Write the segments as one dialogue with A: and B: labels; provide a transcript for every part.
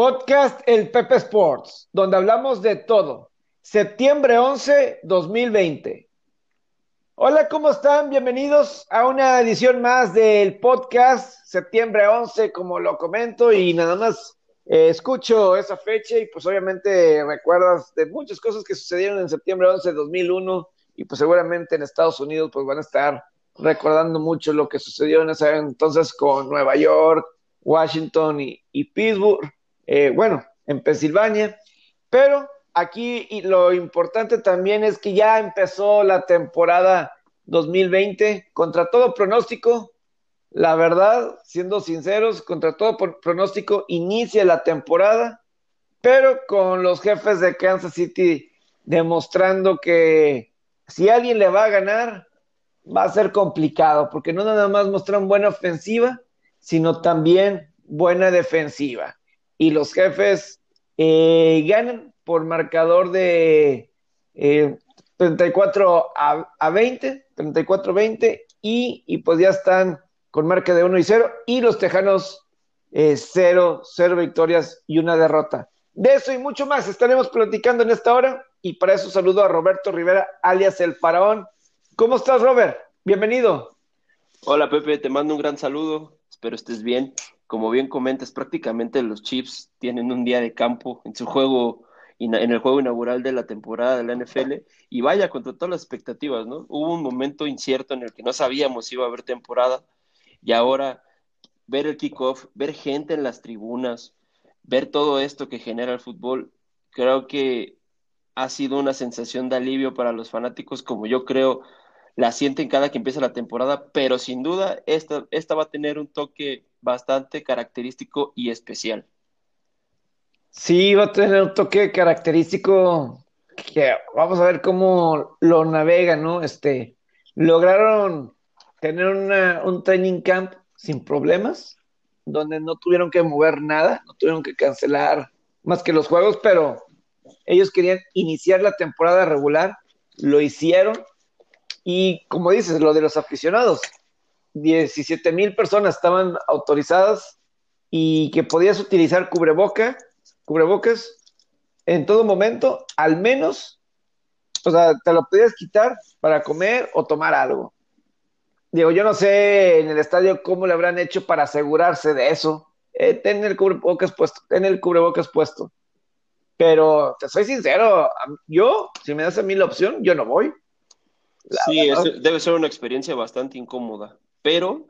A: Podcast El Pepe Sports, donde hablamos de todo. Septiembre 11, 2020. Hola, ¿cómo están? Bienvenidos a una edición más del podcast Septiembre 11, como lo comento, y nada más eh, escucho esa fecha y pues obviamente recuerdas de muchas cosas que sucedieron en septiembre 11 de 2001 y pues seguramente en Estados Unidos pues van a estar recordando mucho lo que sucedió en ese entonces con Nueva York, Washington y, Pittsburgh, eh, bueno, en Pensilvania, pero aquí lo importante también es que ya empezó la temporada 2020 contra todo pronóstico. La verdad, siendo sinceros, contra todo pronóstico, inicia la temporada, pero con los jefes de Kansas City demostrando que si alguien le va a ganar, va a ser complicado, porque no nada más mostraron buena ofensiva, sino también buena defensiva. Y los jefes eh, ganan por marcador de 34 eh, a, 20, 34-20, y, y, pues ya están con marca de 1 y 0, y los Tejanos 0, eh, 0 victorias y una derrota. De eso y mucho más estaremos platicando en esta hora, y para eso saludo a Roberto Rivera, alias El Faraón. ¿Cómo estás, Robert? Bienvenido.
B: Hola, Pepe, te mando un gran saludo. Espero estés bien. Como bien comentas, prácticamente los Chiefs tienen un día de campo en su juego, en el juego inaugural de la temporada de la NFL. Y vaya, contra todas las expectativas, ¿no? Hubo un momento incierto en el que no sabíamos si iba a haber temporada. Y ahora, ver el kickoff, ver gente en las tribunas, ver todo esto que genera el fútbol, creo que ha sido una sensación de alivio para los fanáticos, como yo creo la sienten cada que empieza la temporada, pero sin duda esta, esta va a tener un toque bastante característico y especial.
A: Sí, va a tener un toque característico que vamos a ver cómo lo navega, ¿no? Este, lograron tener un training camp sin problemas, donde no tuvieron que mover nada, no tuvieron que cancelar más que los juegos, pero ellos querían iniciar la temporada regular, lo hicieron, y como dices, lo de los aficionados, 17 mil personas estaban autorizadas y que podías utilizar cubreboca, cubrebocas en todo momento, al menos, o sea, te lo podías quitar para comer o tomar algo. Digo, yo no sé en el estadio cómo le habrán hecho para asegurarse de eso. Eh, ten el cubrebocas puesto, ten el cubrebocas puesto. Pero te soy sincero, yo, si me das a mí la opción, yo no voy
B: sí, debe ser una experiencia bastante incómoda, pero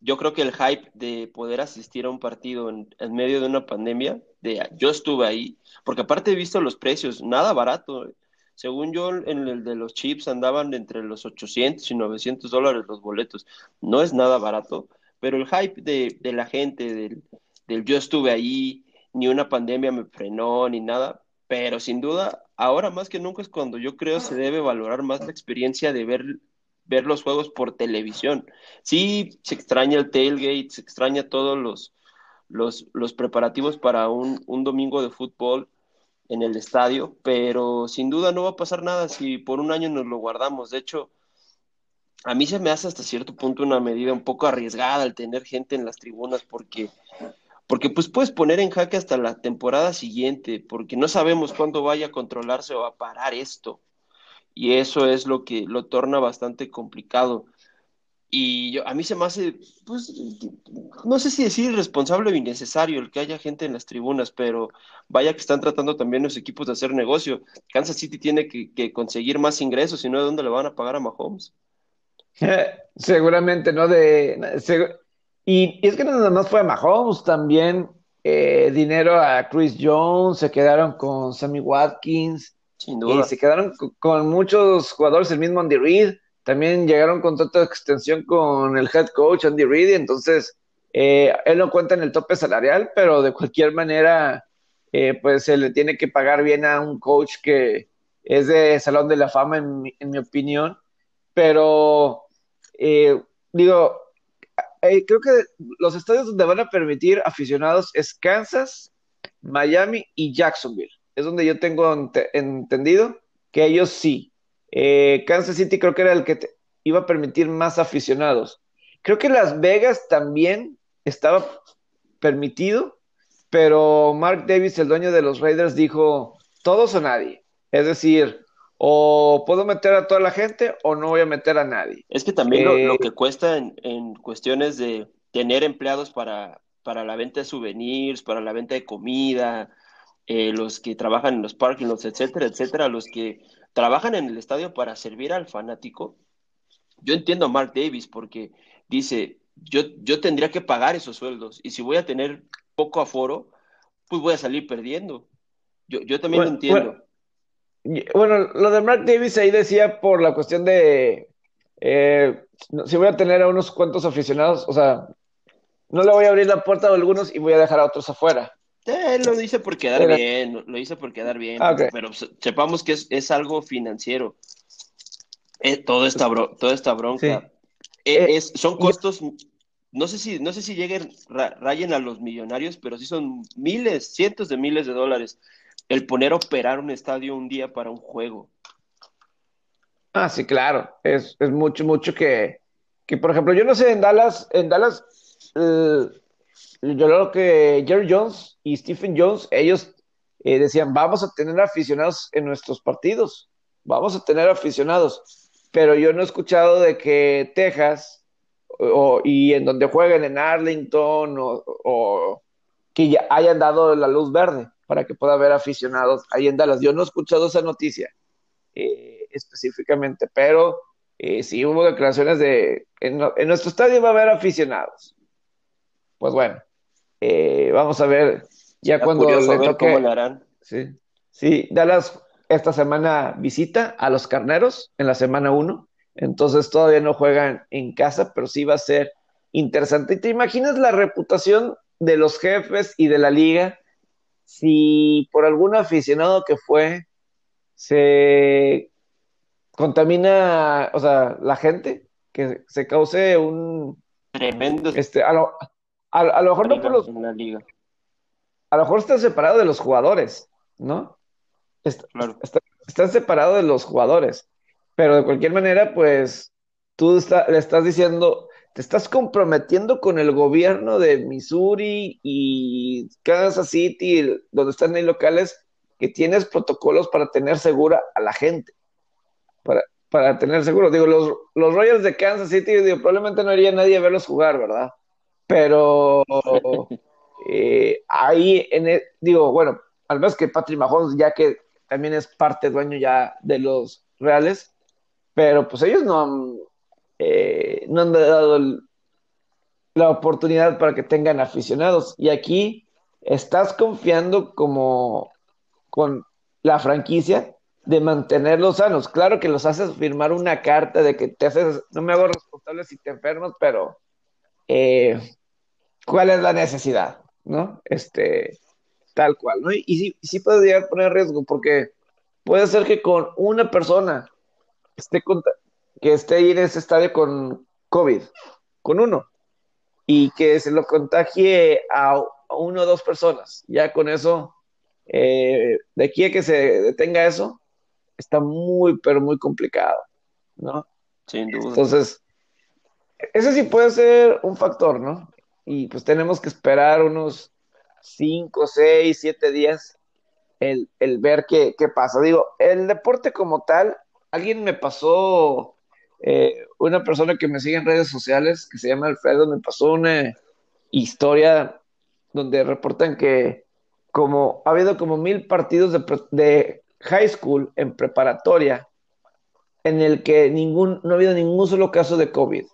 B: yo creo que el hype de poder asistir a un partido en, medio de una pandemia, de yo estuve ahí, porque aparte he visto los precios, nada barato. Según yo, en el de los chips andaban entre los 800 y 900 dólares los boletos. No es nada barato, pero el hype de, la gente, del, del yo estuve ahí, ni una pandemia me frenó, ni nada, pero sin duda, ahora más que nunca es cuando yo creo se debe valorar más la experiencia de ver, ver los juegos por televisión. Sí, se extraña el tailgate, se extraña todos los, los, los preparativos para un, un domingo de fútbol en el estadio, pero sin duda no va a pasar nada si por un año nos lo guardamos. De hecho, a mí se me hace hasta cierto punto una medida un poco arriesgada el tener gente en las tribunas porque porque pues puedes poner en jaque hasta la temporada siguiente, porque no sabemos cuándo vaya a controlarse o a parar esto. Y eso es lo que lo torna bastante complicado. Y yo, a mí se me hace, pues, no sé si decir irresponsable o innecesario el que haya gente en las tribunas, pero vaya que están tratando también los equipos de hacer negocio. Kansas City tiene que, conseguir más ingresos, si no, ¿de dónde le van a pagar a Mahomes?
A: Seguramente, ¿no? De, y, es que nada más fue a Mahomes, también eh, dinero a Chris Jones, se quedaron con Sammy Watkins, Sin duda. y se quedaron con, muchos jugadores, el mismo Andy Reid, también llegaron con toda extensión con el head coach Andy Reid, entonces eh, él no cuenta en el tope salarial, pero de cualquier manera, eh, pues se le tiene que pagar bien a un coach que es de Salón de la Fama, en mi, opinión, pero digo, eh, creo que los estadios donde van a permitir aficionados es Kansas, Miami y Jacksonville. Es donde yo tengo entendido que ellos sí. Eh, Kansas City creo que era el que iba a permitir más aficionados. Creo que Las Vegas también estaba permitido, pero Mark Davis, el dueño de los Raiders, dijo, todos o nadie. Es decir, o puedo meter a toda la gente o no voy a meter a nadie.
B: Es que también lo, eh, que cuesta en, cuestiones de tener empleados para, para la venta de souvenirs, para la venta de comida, eh, los que trabajan en los parking lots, etcétera, etcétera, los que trabajan en el estadio para servir al fanático. Yo entiendo a Mark Davis porque dice, yo, yo tendría que pagar esos sueldos y si voy a tener poco aforo, pues voy a salir perdiendo. Yo, yo también lo entiendo.
A: Bueno, lo de Mark Davis ahí decía por la cuestión de eh, si voy a tener a unos cuantos aficionados, o sea, no le voy a abrir la puerta a algunos y voy a dejar a otros afuera.
B: Eh, lo dice por quedar bien, lo dice por quedar bien, pero sepamos que es, algo financiero. Eh, todo esta, toda esta bronca. Eh, es, son costos, no sé si, no sé si lleguen, rayen a los millonarios, pero sí son miles, cientos de miles de dólares el poner a operar un estadio un día para un juego.
A: Ah, sí, claro. Es, mucho, mucho que, que, por ejemplo, yo no sé, en Dallas, en Dallas, eh, yo creo que Jerry Jones y Stephen Jones, ellos eh, decían, vamos a tener aficionados en nuestros partidos, vamos a tener aficionados, pero yo no he escuchado de que Texas o, y en donde jueguen en Arlington o, que ya hayan dado la luz verde para que pueda haber aficionados ahí en Dallas. Yo no he escuchado esa noticia eh, específicamente, pero eh, sí hubo declaraciones de en, nuestro estadio va a haber aficionados. Pues bueno, eh, vamos a ver ya cuando le toque. Cómo harán. Sí, sí, Dallas esta semana visita a los carneros en la semana 1. Entonces todavía no juegan en casa, pero sí va a ser interesante. ¿Y te imaginas la reputación de los jefes y de la liga si por algún aficionado que fue se contamina, o sea, la gente, que se cause un
B: tremendo
A: este a lo, a, lo mejor no por los liga. a lo mejor están separados de los jugadores, ¿no? claro. están separados de los jugadores, pero de cualquier manera, pues tú le estás diciendo, te estás comprometiendo con el gobierno de Missouri y Kansas City, donde están ahí locales, que tienes protocolos para tener segura a la gente. Para, para tener seguro. Digo, los, los Royals de Kansas City, digo, probablemente no iría nadie a verlos jugar, ¿verdad? Pero eh, ahí, en e, digo, bueno, al menos que Patrick Mahomes, ya que también es parte dueño ya de los Reales, pero pues ellos no han, eh, no han dado la oportunidad para que tengan aficionados. Y aquí estás confiando como con la franquicia de mantenerlos sanos. Claro que los haces firmar una carta de que te haces, no me hago responsable si te enfermas, pero eh, ¿cuál es la necesidad? ¿No? Este, tal cual, ¿no? Y, sí, sí puede llegar a poner riesgo, porque puede ser que con una persona esté, que esté ahí en ese estadio con COVID, con uno, y que se lo contagie a, uno o dos personas. Ya con eso, eh, de aquí a que se detenga eso, está muy, pero muy complicado, ¿no?
B: Sin duda.
A: Entonces, ese sí puede ser un factor, ¿no? Y pues tenemos que esperar unos cinco, seis, siete días el, el ver qué, qué, pasa. Digo, el deporte como tal, alguien me pasó eh, una persona que me sigue en redes sociales, que se llama Alfredo, me pasó una historia donde reportan que como ha habido como mil partidos de, high school en preparatoria en el que ningún, no ha habido ningún solo caso de COVID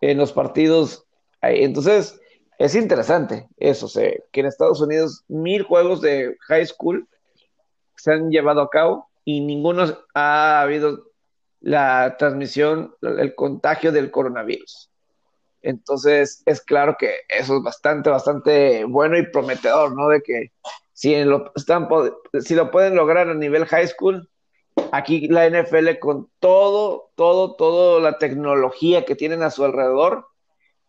A: en los partidos. Entonces, es interesante eso, que en Estados Unidos mil juegos de high school se han llevado a cabo y ninguno ha habido la transmisión, el contagio del coronavirus. Entonces, es claro que eso es bastante, bastante bueno y prometedor, ¿no? De que si lo, están, si lo pueden lograr a nivel high school, aquí la NFL con todo, todo, toda la tecnología que tienen a su alrededor,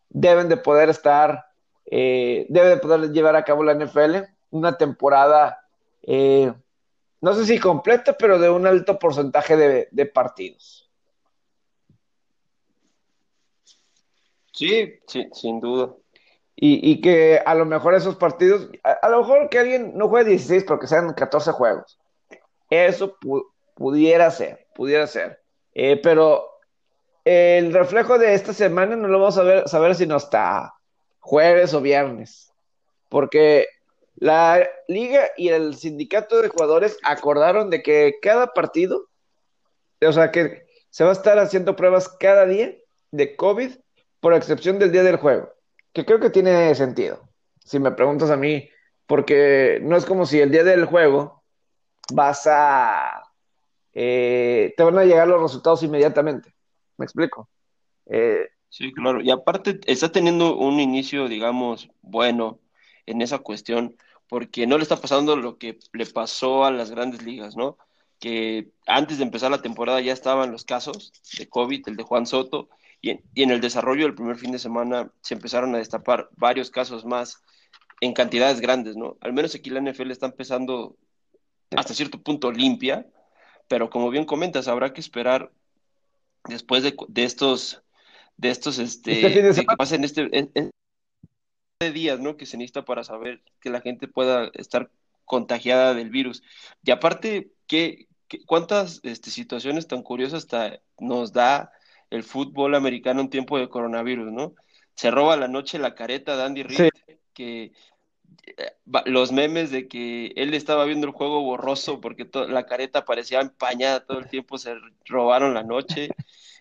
A: deben de poder estar, eh, debe de poder llevar a cabo la NFL una temporada eh, no sé si completa, pero de un alto porcentaje de, partidos.
B: Sí, sí, sin duda.
A: y, que a lo mejor esos partidos, a, lo mejor que alguien no juegue 16, pero que sean 14 juegos. Eso pudiera ser, pudiera ser. Eh, pero el reflejo de esta semana no lo vamos a ver, saber sino hasta jueves o viernes. Porque la liga y el sindicato de jugadores acordaron de que cada partido, o sea, que se va a estar haciendo pruebas cada día de COVID, por excepción del día del juego que creo que tiene sentido, si me preguntas a mí, porque no es como si el día del juego vas a... Eh, te van a llegar los resultados inmediatamente. ¿Me explico?
B: Eh, sí, claro. Y aparte está teniendo un inicio, digamos, bueno en esa cuestión, porque no le está pasando lo que le pasó a las grandes ligas, ¿no? Que antes de empezar la temporada ya estaban los casos de COVID, el de Juan Soto, y en, el desarrollo del primer fin de semana se empezaron a destapar varios casos más en cantidades grandes, ¿no? Al menos aquí la NFL está empezando hasta cierto punto limpia, pero como bien comentas, habrá que esperar después de, estos, de estos, este, este que pasen este, de días, ¿no? Que se necesita para saber que la gente pueda estar contagiada del virus. Y aparte, ¿qué, cuántas este, situaciones tan curiosas nos da el fútbol americano en tiempo de coronavirus, ¿no? Se roba la noche la careta de Andy Reid, que los memes de que él estaba viendo el juego borroso porque la careta parecía empañada todo el tiempo, se robaron la noche.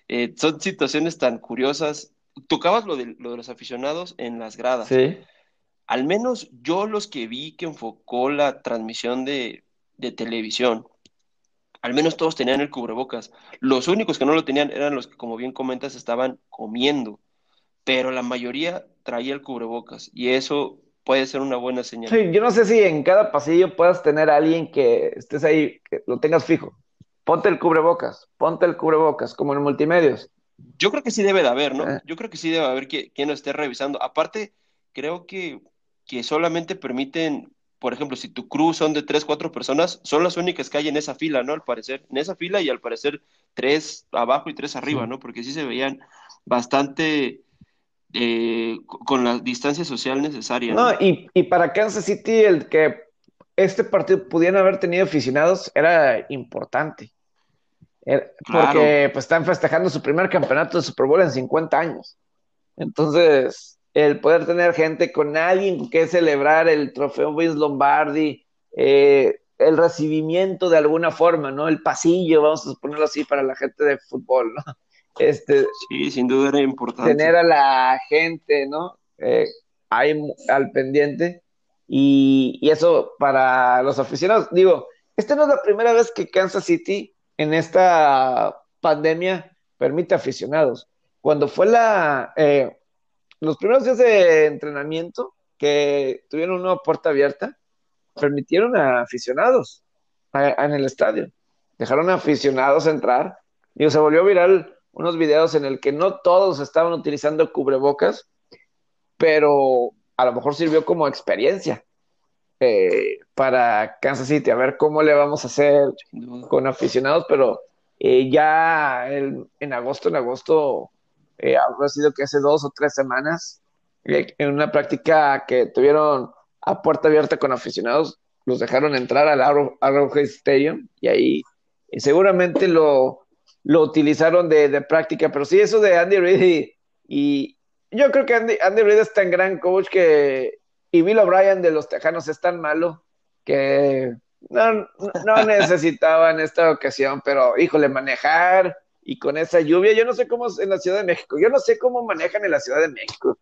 B: Eh, son situaciones tan curiosas. Tocabas lo de, lo de los aficionados en las gradas.
A: Sí.
B: Al menos yo los que vi que enfocó la transmisión de, de televisión al menos todos tenían el cubrebocas. Los únicos que no lo tenían eran los que, como bien comentas, estaban comiendo, pero la mayoría traía el cubrebocas y eso puede ser una buena señal.
A: Sí, yo no sé si en cada pasillo puedas tener a alguien que estés ahí, que lo tengas fijo. Ponte el cubrebocas, ponte el cubrebocas, como en multimedios.
B: Yo creo que sí debe de haber, ¿no? Eh. Yo creo que sí debe haber quien, quien lo esté revisando. Aparte, creo que, que solamente permiten por ejemplo, si tu crew son de tres, cuatro personas, son las únicas que hay en esa fila, ¿no? Al parecer, en esa fila y al parecer tres abajo y tres arriba, ¿no? Porque sí se veían bastante eh, con la distancia social necesaria.
A: No, Y, y, para Kansas City el que este partido pudieran haber tenido aficionados era importante. Porque pues están festejando su primer campeonato de Super Bowl en 50 años. Entonces, el poder tener gente con alguien que celebrar el trofeo Vince Lombardi, eh, el recibimiento de alguna forma, ¿no? El pasillo, vamos a ponerlo así para la gente de fútbol, ¿no? Este,
B: sí, sin duda era importante.
A: Tener a la gente, ¿no? Eh, ahí al pendiente. Y, y, eso para los aficionados. Digo, esta no es la primera vez que Kansas City en esta pandemia permite aficionados. Cuando fue la, eh, los primeros días de entrenamiento que tuvieron una puerta abierta, permitieron a aficionados en el estadio. Dejaron a aficionados entrar. y se volvió viral unos videos en el que no todos estaban utilizando cubrebocas, pero a lo mejor sirvió como experiencia eh, para Kansas City, a ver cómo le vamos a hacer con aficionados, pero eh, ya en agosto, en agosto eh, habrá sido que hace dos o tres semanas, eh, en una práctica que tuvieron a puerta abierta con aficionados, los dejaron entrar al Arrowhead Stadium y ahí seguramente lo, lo utilizaron de, práctica, pero sí, eso de Andy Reid y, yo creo que Andy, Andy Reid es tan gran coach que y Bill O'Brien de los Tejanos es tan malo que no, no necesitaba en esta ocasión, pero híjole, manejar y con esa lluvia, yo no sé cómo es en la Ciudad de México, yo no sé cómo manejan en la Ciudad de México,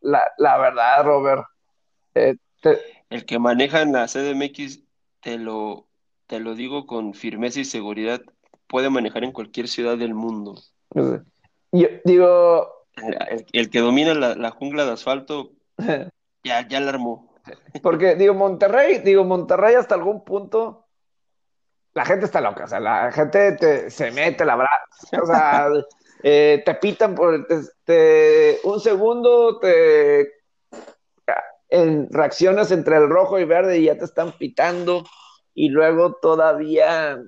A: la, la verdad, Robert.
B: Eh, El que maneja en la CDMX, te lo, te lo digo con firmeza y seguridad, puede manejar en cualquier ciudad del mundo.
A: Yo digo...
B: El, que domina la, la, jungla de asfalto, ya, ya la armó.
A: Porque digo, Monterrey, digo, Monterrey hasta algún punto la gente está loca, o sea, la gente te, se mete la braza, o sea, eh, te pitan por un segundo, te en, reaccionas entre el rojo y verde y ya te están pitando, y luego todavía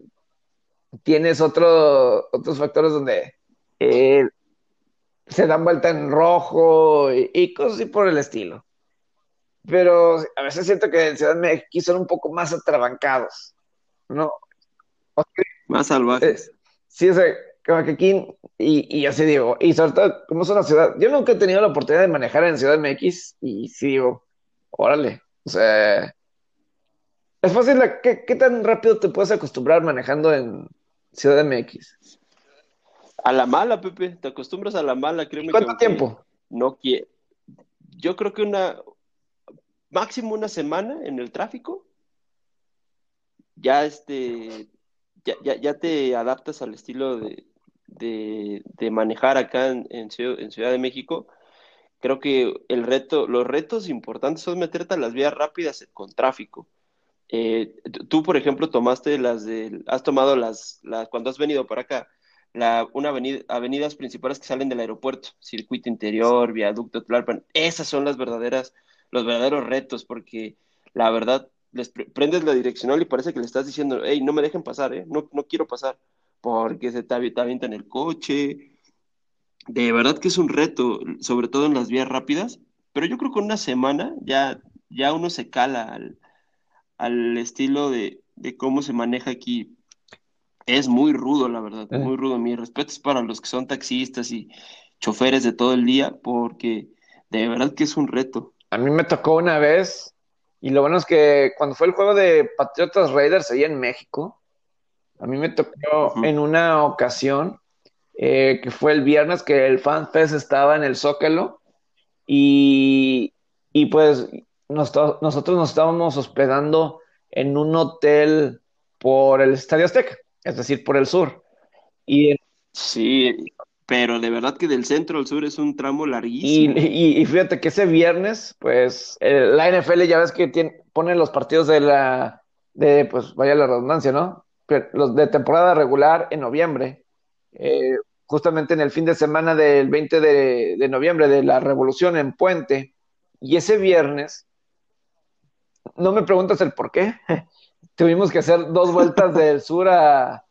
A: tienes otro, otros factores donde eh, se dan vuelta en rojo y, cosas así por el estilo. Pero a veces siento que en Ciudad de México son un poco más atrabancados, ¿no?
B: más salvajes.
A: Eh, sí, o sea, como que aquí, y, y así digo, y sobre todo, como es una ciudad, yo nunca he tenido la oportunidad de manejar en Ciudad MX, y sí digo, órale, o sea, es fácil, ¿qué, qué tan rápido te puedes acostumbrar manejando en Ciudad MX?
B: A la mala, Pepe, te acostumbras a la mala, créeme.
A: ¿Cuánto tiempo?
B: No quiero. Yo creo que una, máximo una semana en el tráfico, ya este, ya, ya, ya te adaptas al estilo de, de, manejar acá en, Ciudad, de México, creo que el reto, los retos importantes son meterte a las vías rápidas con tráfico. Eh, tú, por ejemplo, tomaste las de, has tomado las, las cuando has venido para acá, la, una avenida, avenidas principales que salen del aeropuerto, circuito interior, viaducto, Tlalpan, esas son las verdaderas, los verdaderos retos, porque la verdad, les prendes la direccional y parece que le estás diciendo, hey, no me dejen pasar, ¿eh? no, no quiero pasar porque se te, avienta en el coche. De verdad que es un reto, sobre todo en las vías rápidas, pero yo creo que en una semana ya, ya uno se cala al, estilo de, cómo se maneja aquí. Es muy rudo, la verdad, eh. muy rudo. Mi respeto es para los que son taxistas y choferes de todo el día, porque de verdad que es un reto.
A: A mí me tocó una vez, y lo bueno es que cuando fue el juego de Patriotas Raiders ahí en México, a mí me tocó en una ocasión, eh, que fue el viernes, que el FanFest estaba en el Zócalo y, pues nosotros nos estábamos hospedando en un hotel por el Estadio Azteca, es decir, por el sur. Y
B: sí, pero de verdad que del centro al sur es un tramo larguísimo.
A: Y, fíjate que ese viernes, pues la NFL ya ves que tiene, pone los partidos de la, de, pues vaya la redundancia, ¿no? los de temporada regular en noviembre, eh, justamente en el fin de semana del 20 de, noviembre de la Revolución en Puente, y ese viernes, no me preguntas el por qué, tuvimos que hacer dos vueltas del sur a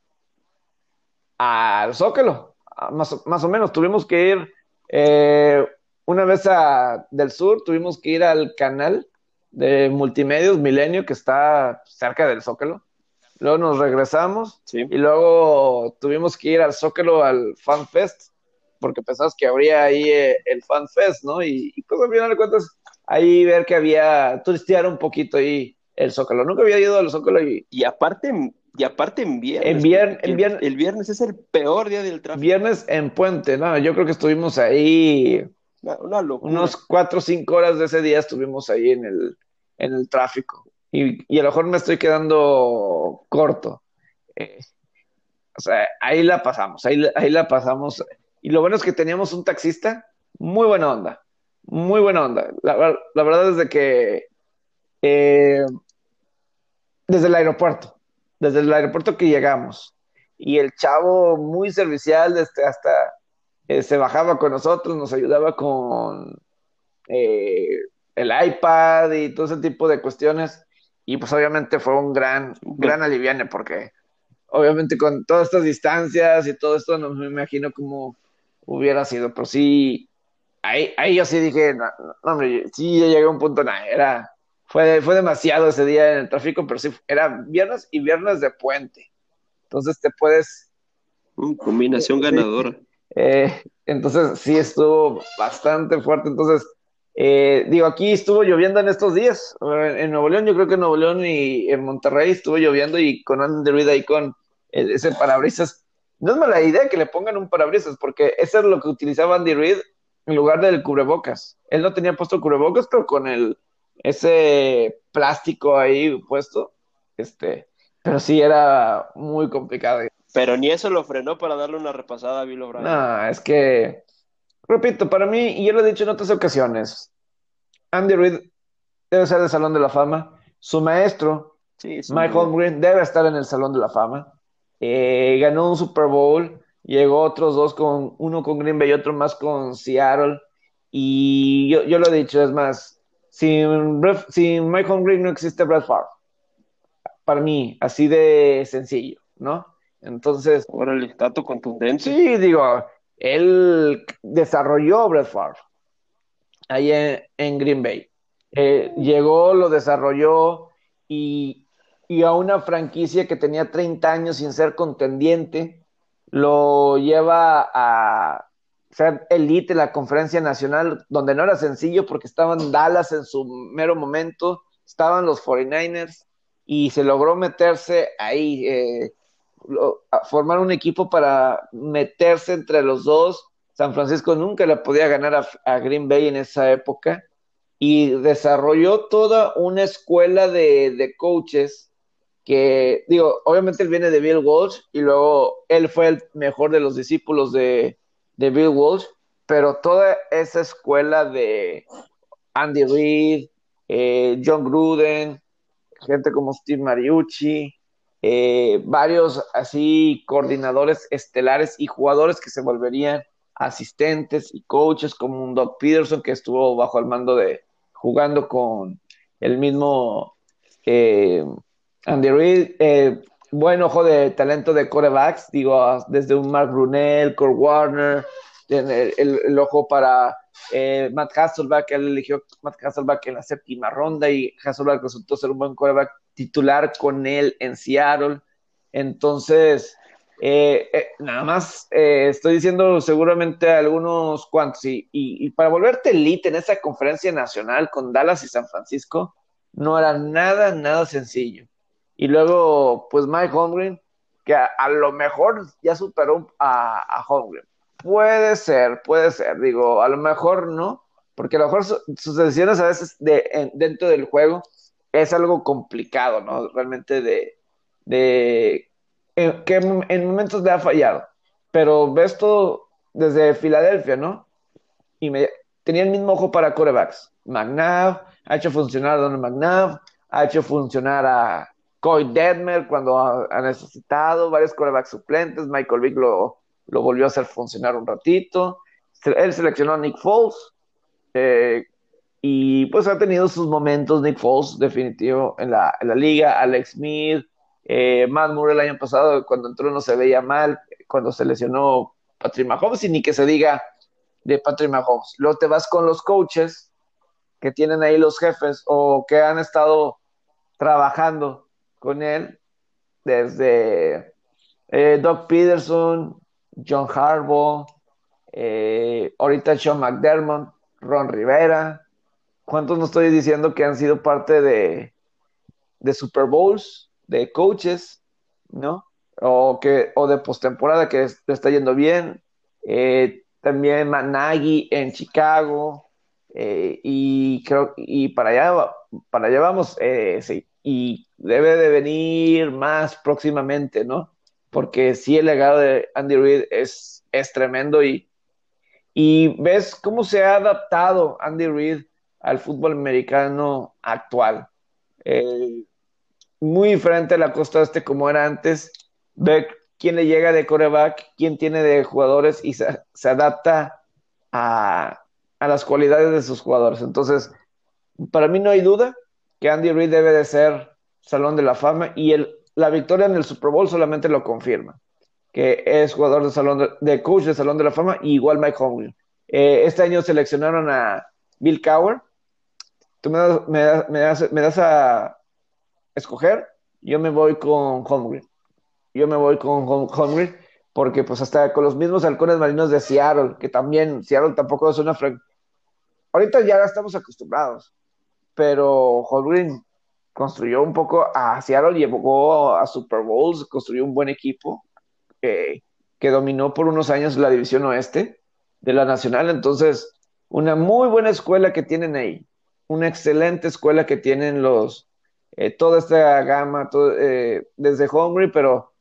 A: al Zócalo, más, más, o menos, tuvimos que ir eh, una vez a, del sur, tuvimos que ir al canal de multimedios Milenio que está cerca del Zócalo. Luego nos regresamos y luego tuvimos que ir al Zócalo al Fan Fest, porque pensabas que habría ahí eh, el Fan Fest, ¿no? Y, pues al final de cuentas, ahí ver que había, turistear un poquito ahí el Zócalo. Nunca había ido al Zócalo y...
B: Y aparte, y aparte en viernes.
A: En, viernes,
B: el, viernes es el peor día del tráfico.
A: Viernes en Puente, no, yo creo que estuvimos ahí...
B: Una,
A: Unos cuatro o cinco horas de ese día estuvimos ahí en el, en el tráfico y, a lo mejor me estoy quedando corto. Eh, o sea, ahí la pasamos, ahí, ahí la pasamos. Y lo bueno es que teníamos un taxista, muy buena onda, muy buena onda. La, verdad es de que eh, desde el aeropuerto, desde el aeropuerto que llegamos, y el chavo muy servicial, este, hasta eh, se bajaba con nosotros, nos ayudaba con el iPad y todo ese tipo de cuestiones. Y pues obviamente fue un gran, gran aliviane porque obviamente con todas estas distancias y todo esto no me imagino cómo hubiera sido, pero sí, ahí, ahí yo sí dije, no, hombre, sí ya llegué a un punto, nada, era, fue, fue demasiado ese día en el tráfico, pero sí, era viernes y viernes de puente. Entonces te puedes...
B: combinación ganadora.
A: Eh, entonces sí estuvo bastante fuerte, entonces eh, digo, aquí estuvo lloviendo en estos días. En Nuevo León, yo creo que en Nuevo León y en Monterrey estuvo lloviendo y con Andy Reid ahí con ese parabrisas. No es mala idea que le pongan un parabrisas, porque eso es lo que utilizaba Andy Reid en lugar del cubrebocas. Él no tenía puesto cubrebocas, pero con el ese plástico ahí puesto, este, pero sí era muy complicado.
B: Pero ni eso lo frenó para darle una repasada a Bill O'Brien.
A: No, es que Repito, para mí, y yo lo he dicho en otras ocasiones, Andy Reid debe ser del Salón de la Fama. Su maestro, Mike Holmgren, debe estar en el Salón de la Fama. Eh, ganó un Super Bowl, llegó otros dos, con uno con Green Bay y otro más con Seattle. Y yo, yo lo he dicho, es más, sin, sin Mike Holmgren no existe Brad Favre. Para mí, así de sencillo, ¿no? Entonces.
B: Órale, dato contundente.
A: Sí, digo, él desarrolló Brett Favre ahí en, Green Bay. Eh, llegó, lo desarrolló y, y, a una franquicia que tenía 30 años sin ser contendiente, lo lleva a ser elite en la conferencia nacional, donde no era sencillo porque estaban Dallas en su mero momento, estaban los 49ers y se logró meterse ahí, eh, formar un equipo para meterse entre los dos. San Francisco nunca le podía ganar a, Green Bay en esa época y desarrolló toda una escuela de, coaches que, digo, obviamente él viene de Bill Walsh y luego él fue el mejor de los discípulos de, de Bill Walsh, pero toda esa escuela de Andy Reid, eh, John Gruden, gente como Steve Mariucci, eh, varios así coordinadores estelares y jugadores que se volverían asistentes y coaches como un Doc Peterson que estuvo bajo el mando de jugando con el mismo eh, Andy Reid, eh, buen ojo de talento de corebacks, digo, desde un Mark Brunel, Kurt Warner, el, ojo para eh, Matt Hasselback, él eligió Matt Hasselback en la séptima ronda y Hasselback resultó ser un buen quarterback titular con él en Seattle. Entonces, eh, eh, nada más estoy diciendo seguramente algunos cuantos. Y, y, para volverte elite en esa conferencia nacional con Dallas y San Francisco, no era nada, nada sencillo. Y luego, pues Mike Holmgren, que a, lo mejor ya superó a, a Holmgren Puede ser, puede ser. Digo, a lo mejor no, porque a lo mejor sus decisiones a veces de, dentro del juego es algo complicado, ¿no? Realmente de, de que en momentos le ha fallado. Pero ves todo desde Filadelfia, ¿no? Y me, tenía el mismo ojo para corebacks. McNabb, ha hecho funcionar a Donald McNabb, ha hecho funcionar a Coy Detmer cuando ha, necesitado, varios corebacks suplentes, Michael Vick lo, lo volvió a hacer funcionar un ratito. Él seleccionó a Nick Foles eh, y pues ha tenido sus momentos Nick Foles definitivo en la, liga. Alex Smith, eh, Matt Moore el año pasado cuando entró no se veía mal, cuando se lesionó Patrick Mahomes y ni que se diga de Patrick Mahomes. Luego te vas con los coaches que tienen ahí los jefes o que han estado trabajando con él desde eh, Doug Peterson, John Harbaugh, eh, ahorita Sean McDermott, Ron Rivera. ¿Cuántos no estoy diciendo que han sido parte de, de Super Bowls, de coaches, ¿no? O, que, o de postemporada que está yendo bien. Eh, también Managi en Chicago. Eh, y creo y para allá para allá vamos sí, y debe de venir más próximamente no porque sí el legado de Andy Reid es, es tremendo y, y ves cómo se ha adaptado Andy Reid al fútbol americano actual. Eh, muy diferente a la costa este como era antes. Ve quién le llega de coreback, quién tiene de jugadores y se, adapta a, a, las cualidades de sus jugadores. Entonces, para mí no hay duda que Andy Reid debe de ser Salón de la Fama y el la victoria en el Super Bowl solamente lo confirma, que es jugador de salón de, coach de Salón de la Fama, igual Mike Holmgren. Eh, este año seleccionaron a Bill Cower. Tú me das, me das, a escoger, yo me voy con Holmgren. Yo me voy con Holmgren porque pues hasta con los mismos halcones marinos de Seattle, que también Seattle tampoco es una Ahorita ya estamos acostumbrados, pero Holmgren construyó un poco a Seattle, llevó a Super Bowls, construyó un buen equipo que dominó por unos años la división oeste de la nacional. Entonces, una muy buena escuela que tienen ahí, una excelente escuela que tienen los, eh, toda esta gama, eh, desde Hungry, pero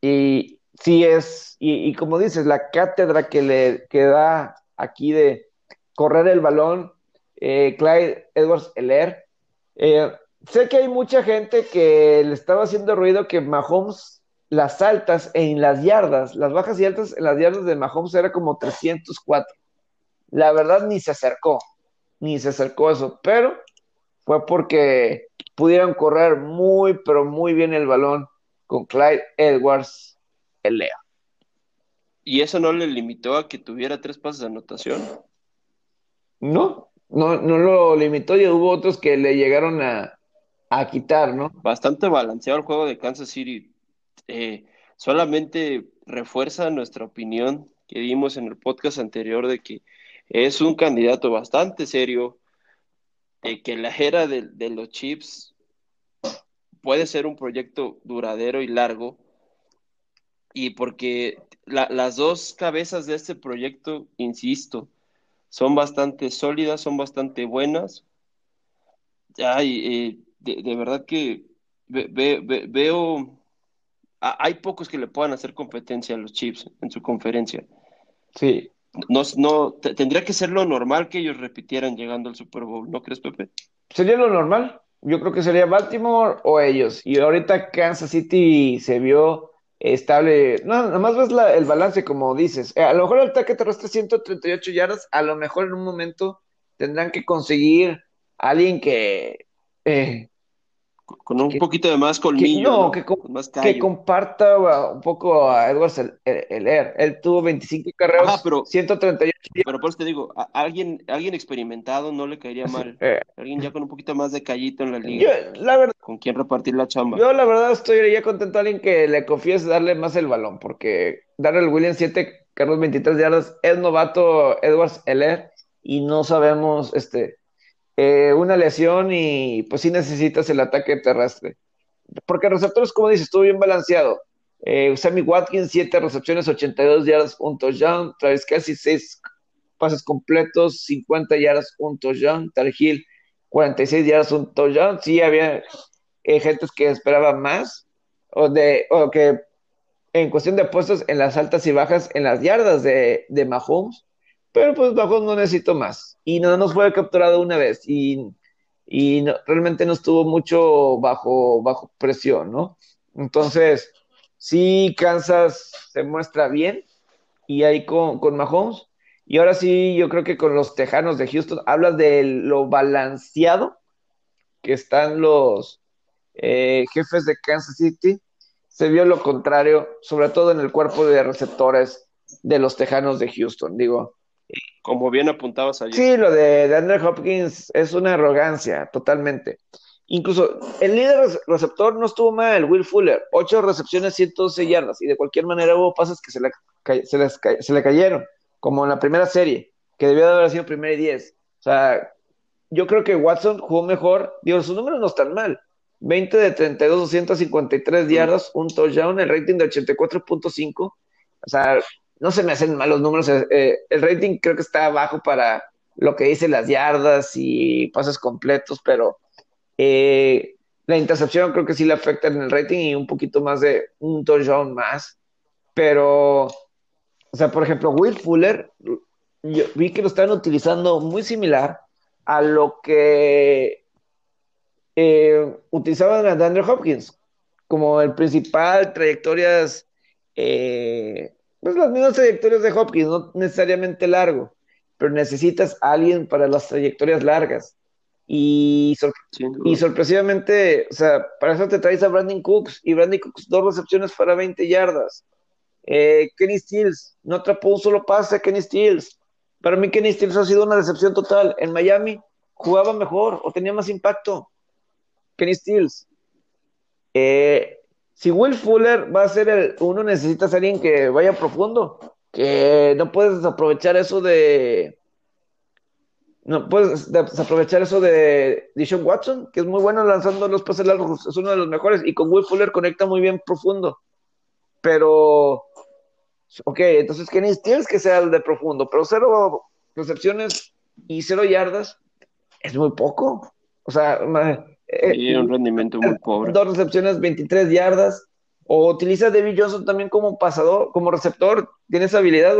A: y sí es, y, como dices, la cátedra que le que da aquí de correr el balón, eh, Clyde Edwards Heller, sé que hay mucha gente que le estaba haciendo ruido que Mahomes, las altas en las yardas, las bajas y altas en las yardas de Mahomes era como 304. La verdad ni se acercó, ni se acercó eso, pero fue porque pudieron correr muy, pero muy bien el balón con Clyde Edwards, el Leo.
B: ¿Y eso no le limitó a que tuviera tres pases de anotación?
A: No, no, no lo limitó y hubo otros que le llegaron a, a quitar, ¿no?
B: Bastante balanceado el juego de Kansas City. Eh, solamente refuerza nuestra opinión que dimos en el podcast anterior de que es un candidato bastante serio, de que la era de, los chips puede ser un proyecto duradero y largo, y porque las dos cabezas de este proyecto, insisto, son bastante sólidas, son bastante buenas. Ay, de, de, verdad que veo, hay pocos que le puedan hacer competencia a los Chips en su conferencia.
A: Sí.
B: No, no, tendría que ser lo normal que ellos repitieran llegando al Super Bowl, ¿no crees, Pepe?
A: Sería lo normal. Yo creo que sería Baltimore o ellos. Y ahorita Kansas City se vio estable. No, nada más ves el balance, como dices. Eh, a lo mejor el ataque terrestre 138 yardas, a lo mejor en un momento tendrán que conseguir a alguien que eh,
B: con un poquito de más colmillo.
A: no, Que, que, comparta un poco a Edwards el, el, Él tuvo 25 carreras, pero, 138.
B: Pero por eso te digo, a alguien, alguien experimentado no le caería mal. Eh. alguien ya con un poquito más de callito en la liga.
A: la verdad,
B: con quién repartir la chamba.
A: Yo la verdad estoy ya contento a alguien que le confíes darle más el balón, porque darle al Williams 7 carros 23 yardas es novato Edwards Heller y no sabemos este eh, una lesión y pues sí necesitas el ataque terrestre. Porque receptores, como dices, estuvo bien balanceado. Eh, Sammy Watkins, 7 recepciones, 82 yardas, un touchdown. Travis Kelsey, 6 pases completos, 50 yardas, un touchdown. Hill, 46 yardas, un touchdown. Sí, había eh, gente que esperaba más, o, de, o que en cuestión de puestos en las altas y bajas, en las yardas de, de Mahomes, pero pues Mahomes no necesito más y no nos fue capturado una vez y, y realmente no estuvo mucho bajo, bajo presión, ¿no? Entonces, sí, Kansas se muestra bien y ahí con, con Mahomes. Y ahora sí, yo creo que con los Tejanos de Houston, hablas de lo balanceado que están los eh, jefes de Kansas City. Se vio lo contrario, sobre todo en el cuerpo de receptores de los Tejanos de Houston. Digo,
B: como bien apuntabas ayer.
A: Sí, lo de, Andrew Hopkins es una arrogancia, totalmente. Incluso el líder receptor no estuvo mal, Will Fuller, ocho recepciones, 112 yardas, y de cualquier manera hubo pases que se le, se, le cayeron, como en la primera serie, que debió de haber sido primera y diez. O sea, yo creo que Watson jugó mejor, digo, sus números no están mal. 20 de 32, 253 yardas, un touchdown, el rating de 84.5. O sea, no se me hacen malos números. Eh, eh, el rating creo que está bajo para lo que dice las yardas y pases completos, pero eh, la intercepción creo que sí le afecta en el rating y un poquito más de un touchdown más. Pero, o sea, por ejemplo, Will Fuller, yo vi que lo están utilizando muy similar a lo que utilizaban a Andrew Hopkins como el principal trayectorias pues las mismas trayectorias de Hopkins, no necesariamente largo, pero necesitas a alguien para las trayectorias largas. Y, y sorpresivamente, o sea, para eso te traes a Brandon Cooks y Brandon Cooks dos recepciones para 20 yardas. Eh, Kenny Stills, no atrapó un solo pase Kenny Stills. Para mí Kenny Stills ha sido una decepción total. En Miami jugaba mejor o tenía más impacto. Kenny Stills. Eh, si Will Fuller va a ser el uno, necesitas a alguien que vaya profundo, que no puedes desaprovechar eso de no puedes desaprovechar eso de Dishon Watson, que es muy bueno lanzando los pases largos, es uno de los mejores, y con Will Fuller conecta muy bien profundo. Pero, ok, entonces Kenny tienes que ser el de profundo, pero cero recepciones y cero yardas es muy poco. O sea,
B: y un rendimiento muy pobre.
A: Dos recepciones, 23 yardas. O utiliza a David Johnson también como pasador, como receptor. Tiene esa habilidad.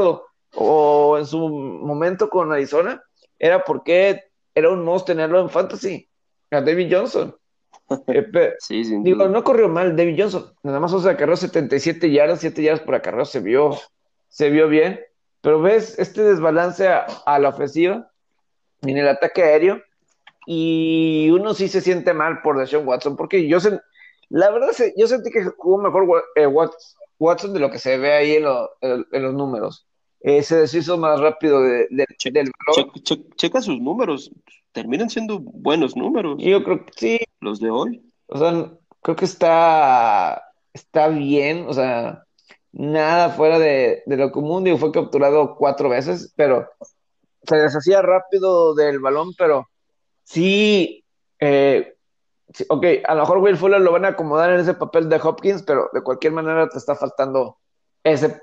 A: O, en su momento con Arizona, era porque era un must tenerlo en fantasy. A David Johnson.
B: Eh, sí,
A: digo, no corrió mal David Johnson. Nada más o sea, acarreó 77 yardas, 7 yardas por acarreo. Se vio, se vio bien. Pero ves este desbalance a, a la ofensiva en el ataque aéreo y uno sí se siente mal por Deshaun Watson, porque yo la verdad yo sentí que jugó mejor eh, Watson de lo que se ve ahí en, los números. Eh, se deshizo más rápido de, del
B: balón. checa sus números, terminan siendo buenos números.
A: Yo creo que sí.
B: Los de hoy.
A: O sea, creo que está, está bien, o sea, nada fuera de, lo común. Digo, fue capturado cuatro veces, pero se deshacía rápido del balón, pero sí, eh, ok, a lo mejor Will Fuller lo van a acomodar en ese papel de Hopkins, pero de cualquier manera te está faltando ese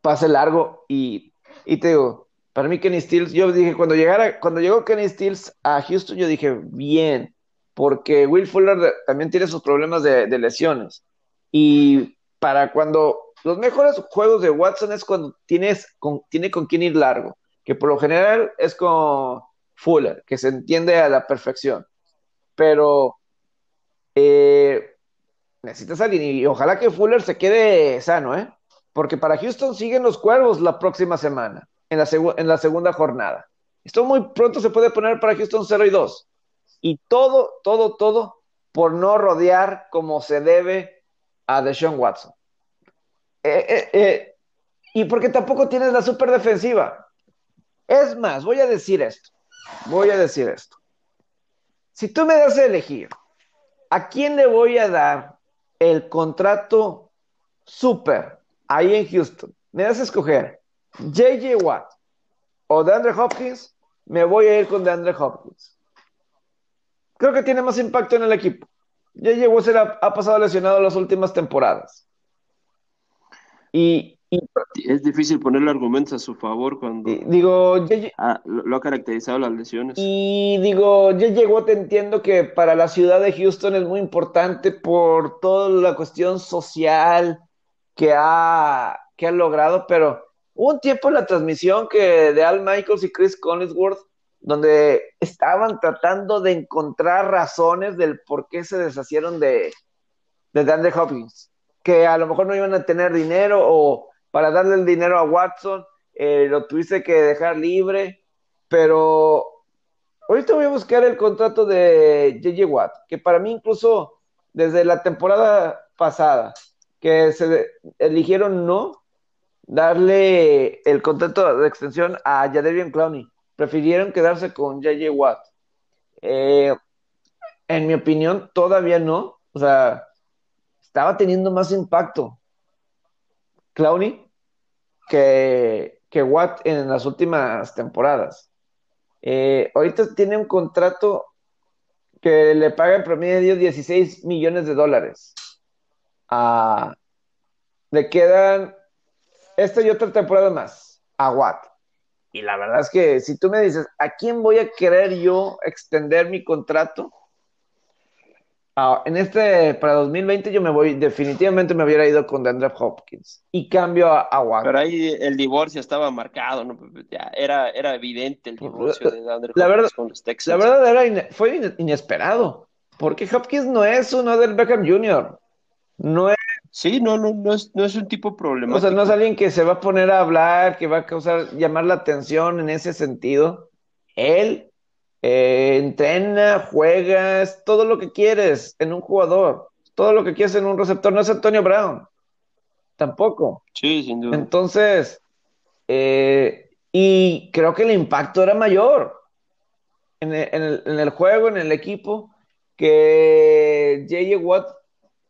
A: pase largo y, y te digo, para mí Kenny Stills, yo dije, cuando llegara, cuando llegó Kenny Stills a Houston, yo dije, bien, porque Will Fuller también tiene sus problemas de, lesiones. Y para cuando los mejores juegos de Watson es cuando tienes con, tiene con quién ir largo, que por lo general es con Fuller, que se entiende a la perfección pero eh, necesitas alguien y ojalá que Fuller se quede sano, ¿eh? Porque para Houston siguen los cuervos la próxima semana, en la, segunda jornada. Esto muy pronto se puede poner para Houston 0 y 2. Y todo, todo, todo por no rodear como se debe a Deshaun Watson. Eh, eh, y porque tampoco tienes la super defensiva. Es más, voy a decir esto. Voy a decir esto. Si tú me das a elegir, ¿a quién le voy a dar el contrato súper ahí en Houston? Me das a escoger JJ Watt o DeAndre Hopkins, me voy a ir con DeAndre Hopkins. Creo que tiene más impacto en el equipo. JJ Watt ha pasado lesionado las últimas temporadas. Y,
B: es difícil ponerle argumentos a su favor cuando
A: digo,
B: ah, lo, ha caracterizado las lesiones.
A: Y digo, ya llegó, te entiendo que para la ciudad de Houston es muy importante por toda la cuestión social que ha, que ha logrado, pero hubo un tiempo en la transmisión que de Al Michaels y Chris Collinsworth, donde estaban tratando de encontrar razones del por qué se deshacieron de, de DeAndre Hopkins, que a lo mejor no iban a tener dinero o para darle el dinero a Watson, eh, lo tuviste que dejar libre, pero ahorita voy a buscar el contrato de JJ Watt, que para mí incluso desde la temporada pasada, que se eligieron no darle el contrato de extensión a Jadavion Clowney, prefirieron quedarse con JJ Watt. Eh, en mi opinión, todavía no, o sea, estaba teniendo más impacto Clowney que, que Watt en las últimas temporadas. Eh, ahorita tiene un contrato que le paga en promedio 16 millones de dólares. Ah, le quedan esta y otra temporada más a Watt. Y la verdad es que si tú me dices, ¿a quién voy a querer yo extender mi contrato? Ah, en este, para 2020 yo me voy, definitivamente me hubiera ido con DeAndre Hopkins y cambio a, a
B: Pero ahí el divorcio estaba marcado, ¿no? Ya era, era evidente el divorcio de DeAndre
A: la Hopkins con los Texans. La verdad era fue inesperado, porque Hopkins no es uno del Beckham Jr., no es...
B: Sí, no, no, no es, no es un tipo problemático.
A: O sea, no es alguien que se va a poner a hablar, que va a causar, llamar la atención en ese sentido. Él eh, entrena, juegas, todo lo que quieres en un jugador, todo lo que quieres en un receptor. No es Antonio Brown, tampoco.
B: Sí, sin duda.
A: Entonces, eh, y creo que el impacto era mayor en el, juego, en el equipo, que J.J. Watt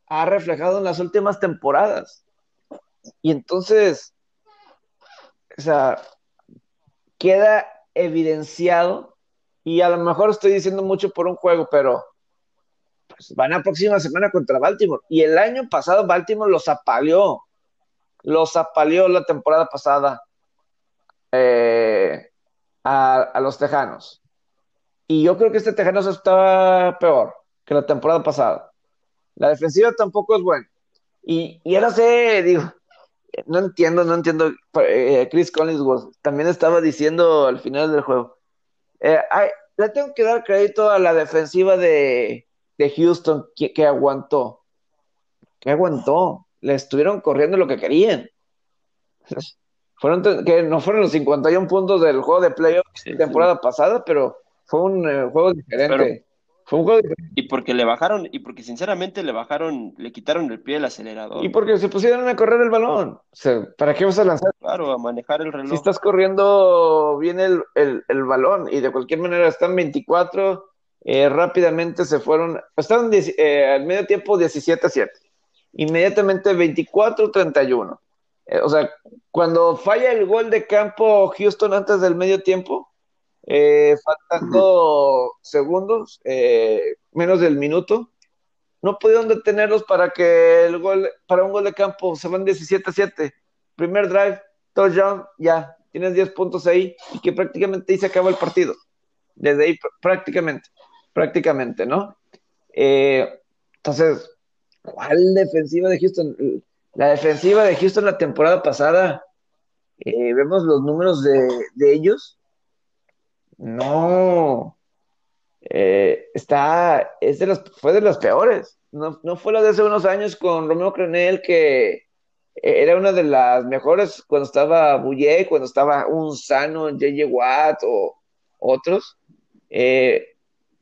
A: ha reflejado en las últimas temporadas. Y entonces, o sea, queda evidenciado y a lo mejor estoy diciendo mucho por un juego, pero pues, van a próxima semana contra Baltimore. Y el año pasado Baltimore los apaleó. Los apaleó la temporada pasada eh, a, los Tejanos. Y yo creo que este Tejanos está peor que la temporada pasada. La defensiva tampoco es buena. Y, y ahora sé, digo, no entiendo, no entiendo. Eh, Chris Collinsworth también estaba diciendo al final del juego eh, le tengo que dar crédito a la defensiva de, Houston que, aguantó. Que aguantó. Le estuvieron corriendo lo que querían. Fueron, que no fueron los 51 puntos del juego de playoffs de temporada pasada, pero fue un eh, juego diferente.
B: Y porque le bajaron, y porque sinceramente le bajaron, le quitaron el pie del acelerador.
A: Y porque se pusieron a correr el balón. O sea, ¿para qué vas a lanzar?
B: Claro, a manejar el reloj.
A: Si estás corriendo bien el, el, balón y de cualquier manera están 24, eh, rápidamente se fueron, estaban eh, al medio tiempo 17 a 7. Inmediatamente 24-31. Eh, o sea, cuando falla el gol de campo Houston antes del medio tiempo, eh, faltando segundos, eh, menos del minuto, no pudieron detenerlos para que el gol, para un gol de campo se van 17 a 7. Primer drive, touchdown, ya, tienes 10 puntos ahí y que prácticamente ahí se acaba el partido. Desde ahí prácticamente, prácticamente, ¿no? entonces, ¿cuál defensiva de Houston? La defensiva de Houston la temporada pasada, eh, vemos los números de, ellos. No, eh, está, es de los, fue de los peores. No, fue la de hace unos años con Romeo Crenel, que era una de las mejores cuando estaba Bouye, cuando estaba un sano J.J. Watt o otros. Eh,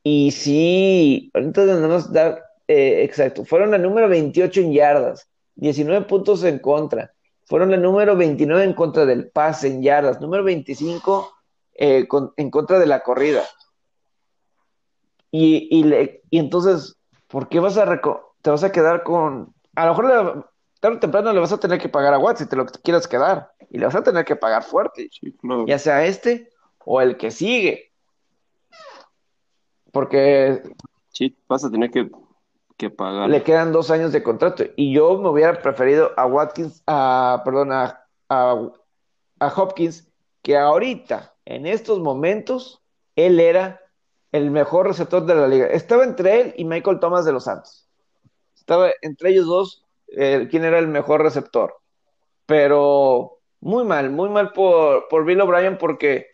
A: y sí, ahorita no nos da, exacto, fueron la número 28 en yardas. 19 puntos en contra. Fueron el número 29 en contra del pase en yardas, número 25 eh, en contra de la corrida. Y, y, entonces, ¿por qué vas a te vas a quedar con... A lo mejor tarde o temprano le vas a tener que pagar a Watts si te lo quieres quedar. Y le vas a tener que pagar fuerte. Ya sea este o el que sigue. Porque...
B: Sí, vas a tener que pagar.
A: Le quedan dos años de contrato. Y yo me hubiera preferido a Watkins, a, perdón, a, Hopkins, que ahorita, en estos momentos, él era el mejor receptor de la liga. Estaba entre él y Michael Thomas de los Santos. Estaba entre ellos dos, eh, quién era el mejor receptor. Pero muy mal, muy mal por, por Bill O'Brien, porque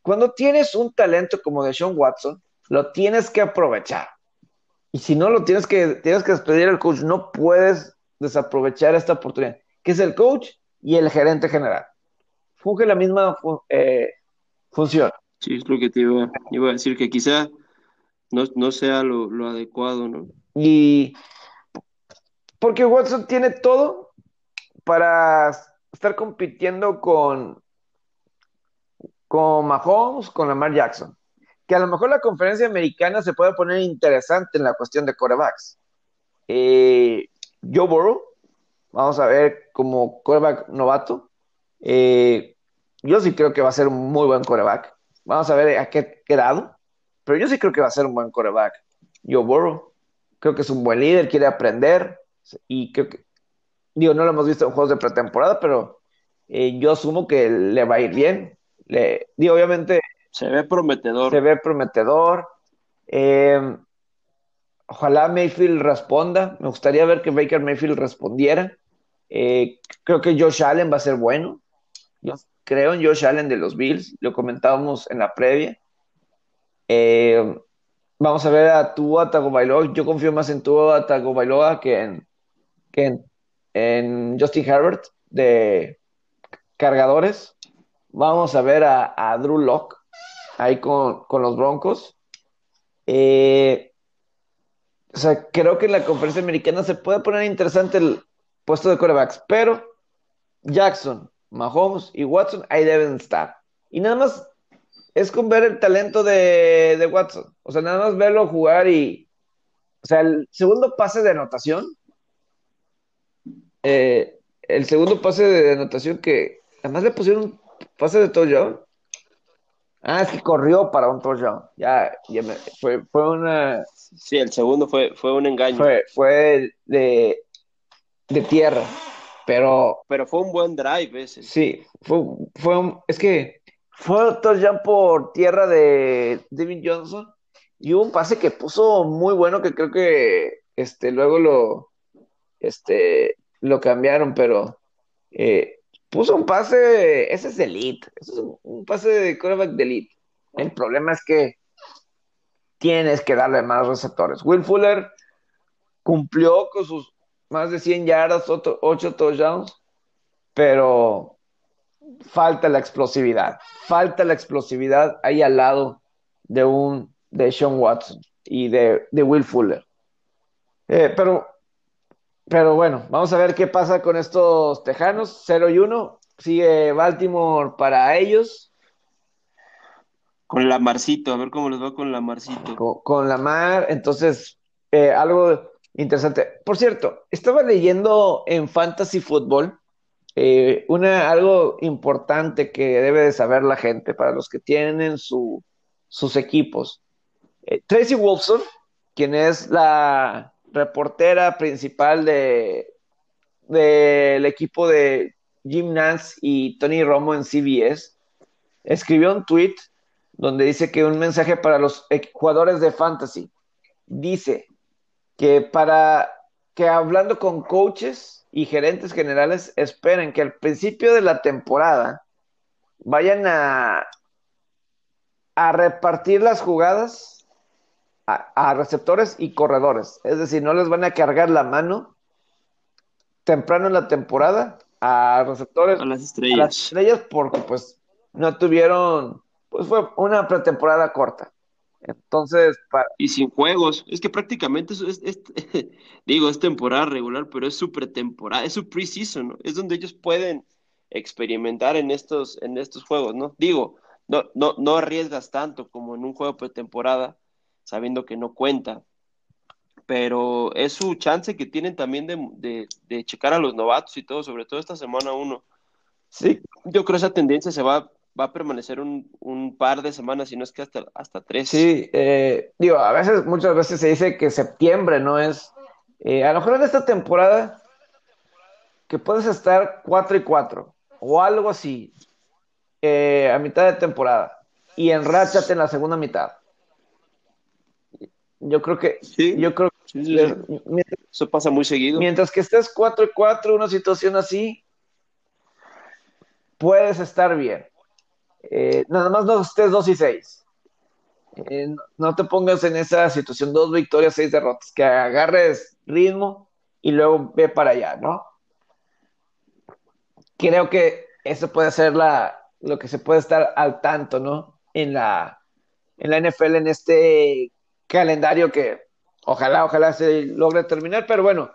A: cuando tienes un talento como de Sean Watson, lo tienes que aprovechar. Y si no lo tienes que, tienes que despedir al coach, no puedes desaprovechar esta oportunidad, que es el coach y el gerente general. Funge la misma eh, función.
B: Sí, es lo que te iba, a decir, que quizá no, sea lo, adecuado, ¿no?
A: Y porque Watson tiene todo para estar compitiendo con, con Mahomes, con Lamar Jackson que a lo mejor la conferencia americana se puede poner interesante en la cuestión de corebacks. Eh, Joe Burrow, vamos a ver como coreback novato. Eh, yo sí creo que va a ser un muy buen coreback. Vamos a ver a qué grado, pero yo sí creo que va a ser un buen coreback. Joe Burrow, creo que es un buen líder, quiere aprender y creo que, digo, no lo hemos visto en juegos de pretemporada, pero eh, yo asumo que le va a ir bien. Le, digo, obviamente
B: se ve prometedor.
A: Se ve prometedor. Eh, ojalá Mayfield responda. Me gustaría ver que Baker Mayfield respondiera. Eh, creo que Josh Allen va a ser bueno. Yo creo en Josh Allen de los Bills. Lo comentábamos en la previa. Eh, vamos a ver a Tua Tagovailoa. Yo confío más en Tua Tagovailoa que en, que en, Justin Herbert de cargadores. Vamos a ver a, Drew Locke ahí con, los Broncos. Eh, o sea, creo que en la conferencia americana se puede poner interesante el puesto de corebacks, pero Jackson, Mahomes y Watson ahí deben estar. Y nada más es con ver el talento de, Watson. O sea, nada más verlo jugar y. O sea, el segundo pase de anotación. Eh, el segundo pase de anotación que además le pusieron un pase de touchdown. Ah, es que corrió para un touchdown. Ya, ya fue, fue una.
B: Sí, el segundo fue, fue un engaño.
A: Fue, fue de, de tierra. Pero.
B: Pero fue un buen drive ese.
A: Sí, fue, fue un. Es que fue un touchdown por tierra de David Johnson. Y hubo un pase que puso muy bueno que creo que este, luego lo. Este, lo cambiaron, pero. Eh, puso un pase, ese es elite, ese es un, pase de quarterback de elite. El problema es que tienes que darle más receptores. Will Fuller cumplió con sus más de 100 yardas, 8 touchdowns, pero falta la explosividad, falta la explosividad ahí al lado de un de Sean Watson. y de, Will Fuller. Eh, pero, pero bueno, vamos a ver qué pasa con estos Tejanos. 0 y 1. Sigue Baltimore para ellos.
B: Con la Marcito, a ver cómo les va con la Marcito.
A: Con, la Mar, entonces, eh, algo interesante. Por cierto, estaba leyendo en Fantasy Football eh, una, algo importante que debe de saber la gente para los que tienen sus equipos. Eh, Tracy Wolfson, quien es la reportera principal de del equipo de Jim Nance y Tony Romo en CBS, escribió un tweet donde dice que un mensaje para los jugadores de fantasy dice que para que hablando con coaches y gerentes generales esperen que al principio de la temporada vayan a, a repartir las jugadas a, receptores y corredores. Es decir, no les van a cargar la mano temprano en la temporada a receptores.
B: A las estrellas. A las
A: estrellas porque pues no tuvieron, pues fue una pretemporada corta. Entonces,
B: y sin juegos, es que prácticamente es, es, digo, es temporada regular, pero es su pretemporada, es su preseason, ¿no? Es donde ellos pueden experimentar en estos, en estos juegos, ¿no? Digo, no, no, no arriesgas tanto como en un juego pretemporada, sabiendo que no cuenta, pero es su chance que tienen también de, de checar a los novatos y todo, sobre todo esta semana uno. Sí, yo creo que esa tendencia se va va a permanecer un, un, par de semanas, si no es que hasta, hasta tres.
A: Sí, eh, digo, a veces, muchas veces se dice que septiembre no es. Eh, a lo mejor en esta temporada, que puedes estar 4 y 4 o algo así eh, a mitad de temporada y enráchate en la segunda mitad. Yo creo que.
B: Sí,
A: yo creo
B: Eso pasa muy seguido.
A: Mientras que estés 4 y 4, una situación así, puedes estar bien. Eh, nada más no estés 2 y 6. Eh, no te pongas en esa situación, dos victorias, seis derrotas, que agarres ritmo y luego ve para allá, ¿no? Creo que eso puede ser la, lo que se puede estar al tanto, ¿no? En la, en la NFL, en este calendario que ojalá, ojalá se logre terminar, pero bueno,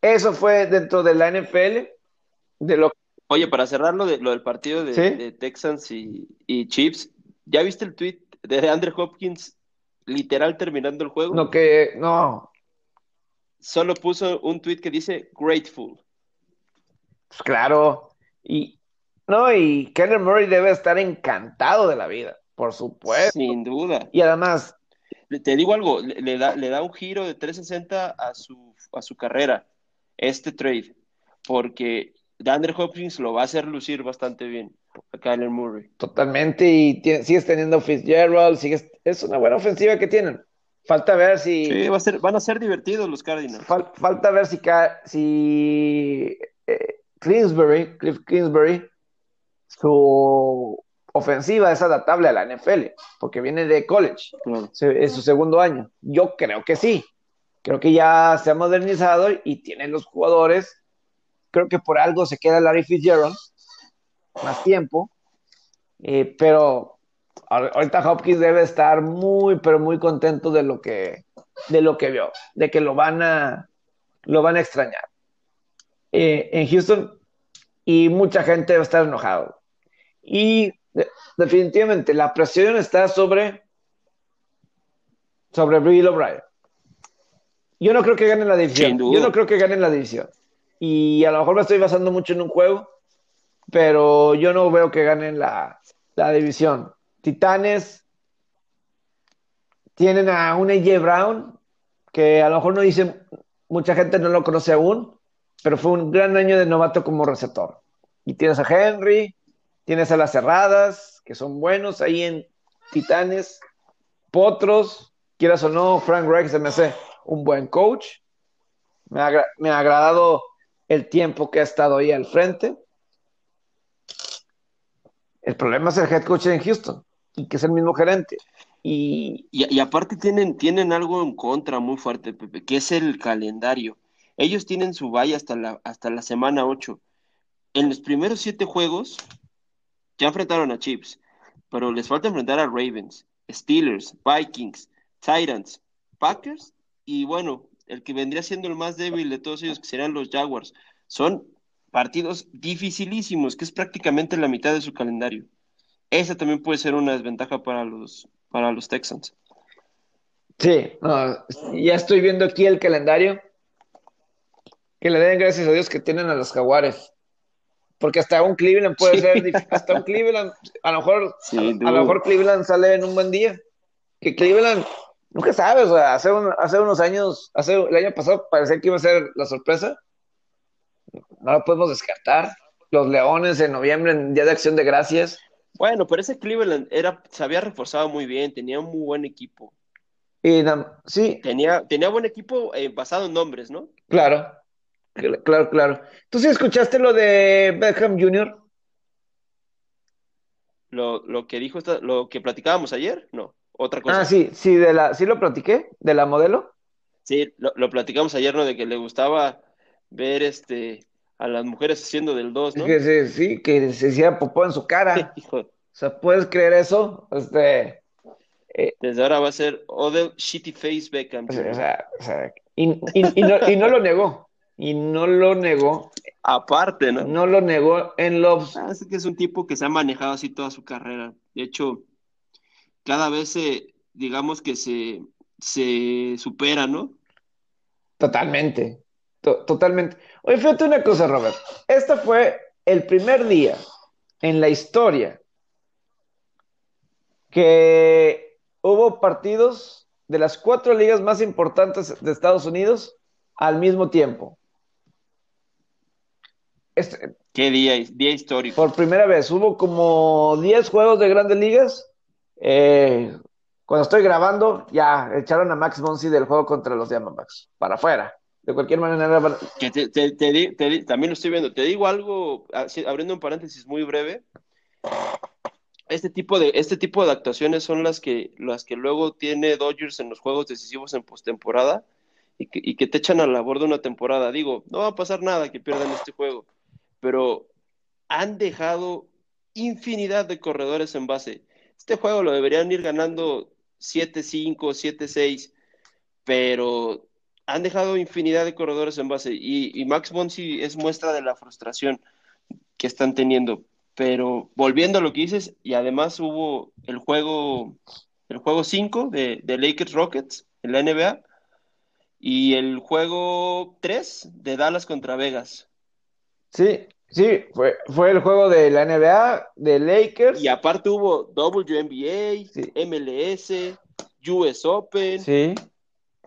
A: eso fue dentro de la NFL, de lo
B: Oye, para cerrar lo, de, lo del partido de, Texans y, Chiefs, ¿ya viste el tweet de Andrew Hopkins literal terminando el juego?
A: No, que no.
B: Solo puso un tweet que dice grateful.
A: Pues claro. Y no, y Keller Murray debe estar encantado de la vida, por supuesto.
B: Sin duda.
A: Y además.
B: Te digo algo, le, da, le da un giro de 360 a su, a su carrera, este trade, porque DeAndre Hopkins lo va a hacer lucir bastante bien a Kyler Murray.
A: Totalmente, y sigues teniendo Fitzgerald, sigues, es una buena ofensiva que tienen. Falta ver si.
B: Sí, va a ser, van a ser divertidos los Cardinals.
A: falta ver si, si eh, Cliff Kingsbury, su ofensiva es adaptable a la NFL, porque viene de college, es su segundo año. Yo creo que sí. Creo que ya se ha modernizado y tienen los jugadores creo que por algo se queda Larry Fitzgerald más tiempo, eh, pero ahorita Hopkins debe estar muy, pero muy contento de lo que, de lo que vio, de que lo van a, lo van a extrañar. Eh, en Houston, y mucha gente debe estar enojado. Y definitivamente la presión está sobre, sobre Bill O'Brien. Yo no creo que gane la división. Yo no creo que gane la división y a lo mejor me estoy basando mucho en un juego, pero yo no veo que ganen la, división. Titanes tienen a un AJ Brown, que a lo mejor no dice, mucha gente no lo conoce aún, pero fue un gran año de novato como receptor. Y tienes a Henry, tienes a las cerradas, que son buenos ahí en Titanes, Potros, quieras o no, Frank Rex se me hace un buen coach. Me me ha agradado el tiempo que ha estado ahí al frente. El problema es el head coach en Houston y que es el mismo gerente. Y,
B: y, aparte tienen, tienen algo en contra muy fuerte, Pepe, que es el calendario. Ellos tienen su valla hasta la, hasta la semana 8. En los primeros siete juegos ya enfrentaron a Chiefs, pero les falta enfrentar a Ravens, Steelers, Vikings, Titans, Packers y bueno, el que vendría siendo el más débil de todos ellos, que serían los Jaguars. Son partidos dificilísimos, que es prácticamente la mitad de su calendario. Esa también puede ser una desventaja para los, para los Texans.
A: Sí, ya estoy viendo aquí el calendario. Que le den gracias a Dios que tienen a los Jaguares. Porque hasta un Cleveland puede ser, hasta un Cleveland, a lo mejor, a, lo mejor Cleveland sale en un buen día. Que Cleveland, nunca sabes, o sea, hace, hace unos años, hace el año pasado parecía que iba a ser la sorpresa. No lo podemos descartar. Los Leones en noviembre, en Día de Acción de Gracias.
B: Bueno, pero ese Cleveland era, se había reforzado muy bien, tenía un muy buen equipo.
A: Y, sí.
B: Tenía, tenía buen equipo eh, basado en nombres, ¿no?
A: Claro, claro, claro. ¿Tú sí escuchaste lo de Beckham Jr.?
B: Lo, lo que dijo, lo que platicábamos ayer, no, otra cosa.
A: Ah, sí, sí, de la, sí lo platiqué, de la modelo.
B: Sí, lo, lo platicamos ayer, ¿no? De que le gustaba ver este a las mujeres haciendo del 2, ¿no?
A: sí, sí, que se hiciera popó en su cara. O sea, ¿puedes creer eso? Este.
B: Eh, Desde ahora va a ser Odell Shitty Face Beckham.
A: O sea, o sea, y, y, no, y, no, lo negó. Y no lo negó.
B: Aparte, ¿no?
A: No lo negó en Loves.
B: Ah, es que es un tipo que se ha manejado así toda su carrera. De hecho, cada vez se, digamos que se, se supera, ¿no?
A: Totalmente totalmente. Oye, fíjate una cosa, Robert. Este fue el primer día en la historia que hubo partidos de las cuatro ligas más importantes de Estados Unidos al mismo tiempo.
B: Este, Qué día, día histórico.
A: Por primera vez, hubo como 10 juegos de grandes ligas. Eh, cuando estoy grabando, ya echaron a Max Monsi del juego contra los Diamondbacks para afuera de cualquier manera.
B: Que te, también lo estoy viendo. Te digo algo, abriendo un paréntesis muy breve. Este tipo de, este tipo de actuaciones son las que, las que luego tiene Dodgers en los juegos decisivos en postemporada y que te echan a la borda una temporada. Digo, no va a pasar nada que pierdan este juego, pero han dejado infinidad de corredores en base. Este juego lo deberían ir ganando 7-5, 7-6, pero han dejado infinidad de corredores en base y, Max Monsi es muestra de la frustración que están teniendo. Pero volviendo a lo que dices, y además hubo el juego el juego 5 de, de, Lakers Rockets en la NBA y el juego 3 de Dallas contra Vegas.
A: Sí, sí, fue, fue el juego de la NBA, de Lakers.
B: Y aparte hubo WNBA, MLS, US Open.
A: Sí.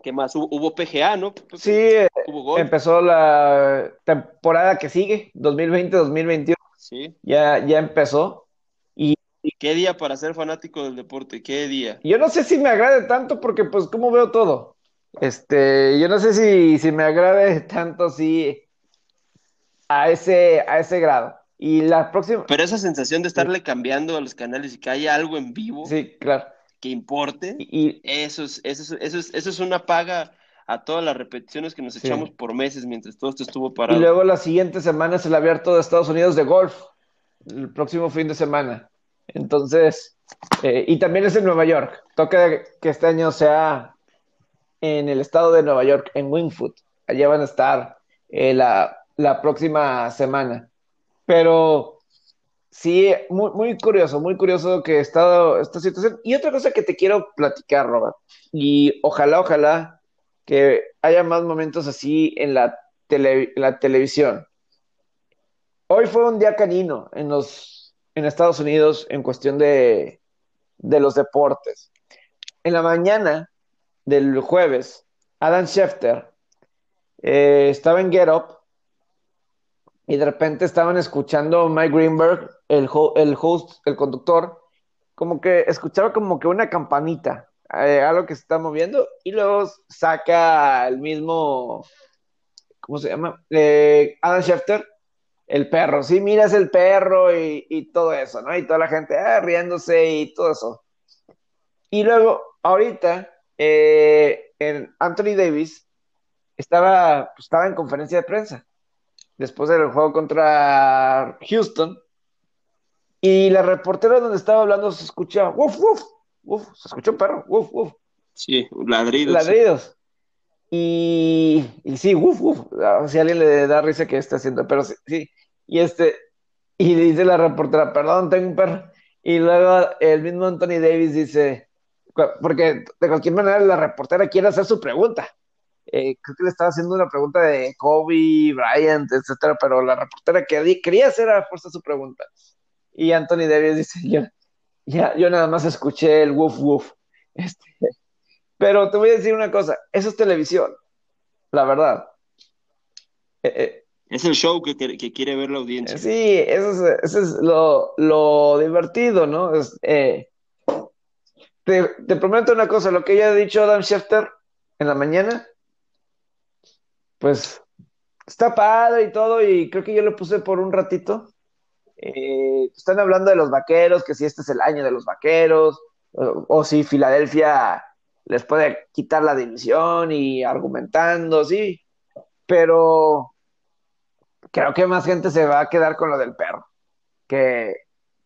B: ¿Qué más? Hubo, PGA, ¿no?
A: Sí, eh, empezó la temporada que sigue, 2020-2021.
B: Sí.
A: Ya, ya empezó. Y,
B: ¿Qué día para ser fanático del deporte? ¿Qué día?
A: Yo no sé si me agrade tanto porque, pues, ¿cómo veo todo? Este, yo no sé si, si me agrade tanto, sí, a ese, a ese grado. Y la próxima.
B: Pero esa sensación de estarle cambiando a los canales y que haya algo en vivo.
A: Sí, claro
B: que importe, y, eso, es, eso, es, eso, es, una paga a todas las repeticiones que nos echamos por meses mientras todo esto estuvo parado.
A: Y luego la siguiente semana es el abierto de Estados Unidos de golf, el próximo fin de semana. Entonces, eh, y también es en Nueva York. Toca que este año sea en el estado de Nueva York, en Wingfoot. Allá van a estar eh, la, la próxima semana. Pero Sí, muy, muy curioso, muy curioso que está esta situación. Y otra cosa que te quiero platicar, Robert, y ojalá, ojalá que haya más momentos así en la, la televisión. Hoy fue un día canino en, los, en Estados Unidos en cuestión de, de los deportes. En la mañana del jueves, Adam Schefter eh, estaba en Get Up y de repente estaban escuchando Mike Greenberg, el, el host, el conductor, como que escuchaba como que una campanita, eh, algo que se está moviendo, y luego saca el mismo, ¿cómo se llama? Eh, Adam Schefter, el perro, sí, miras el perro y, todo eso, ¿no? Y toda la gente ah, riéndose y todo eso. Y luego, ahorita, eh, en Anthony Davis estaba, pues, estaba en conferencia de prensa después del juego contra Houston. Y la reportera donde estaba hablando se escuchaba, uf, uf, uf, se escuchó un perro, uf, uf.
B: Sí, ladridos.
A: Ladridos. Y, y sí, uff, uff, si a alguien le da risa que está haciendo, pero sí, sí. Y este, y dice la reportera, perdón, tengo un perro. Y luego el mismo Anthony Davis dice, porque de cualquier manera la reportera quiere hacer su pregunta. Eh, creo que le estaba haciendo una pregunta de Kobe, Bryant, etcétera, pero la reportera quería hacer a fuerza su pregunta. Y Anthony Davis dice, yo, ya, yo nada más escuché el woof woof. Este, pero te voy a decir una cosa, eso es televisión, la verdad.
B: Eh, eh, es el show que, que, quiere ver la audiencia.
A: Sí, eso es, eso es lo, lo, divertido, ¿no? Es, te, te, prometo una cosa, lo que ya ha dicho Adam Schefter en la mañana, pues está padre y todo, y creo que yo lo puse por un ratito. Eh, están hablando de los vaqueros, que si este es el año de los vaqueros, o, si Filadelfia les puede quitar la división y argumentando, sí, pero creo que más gente se va a quedar con lo del perro, que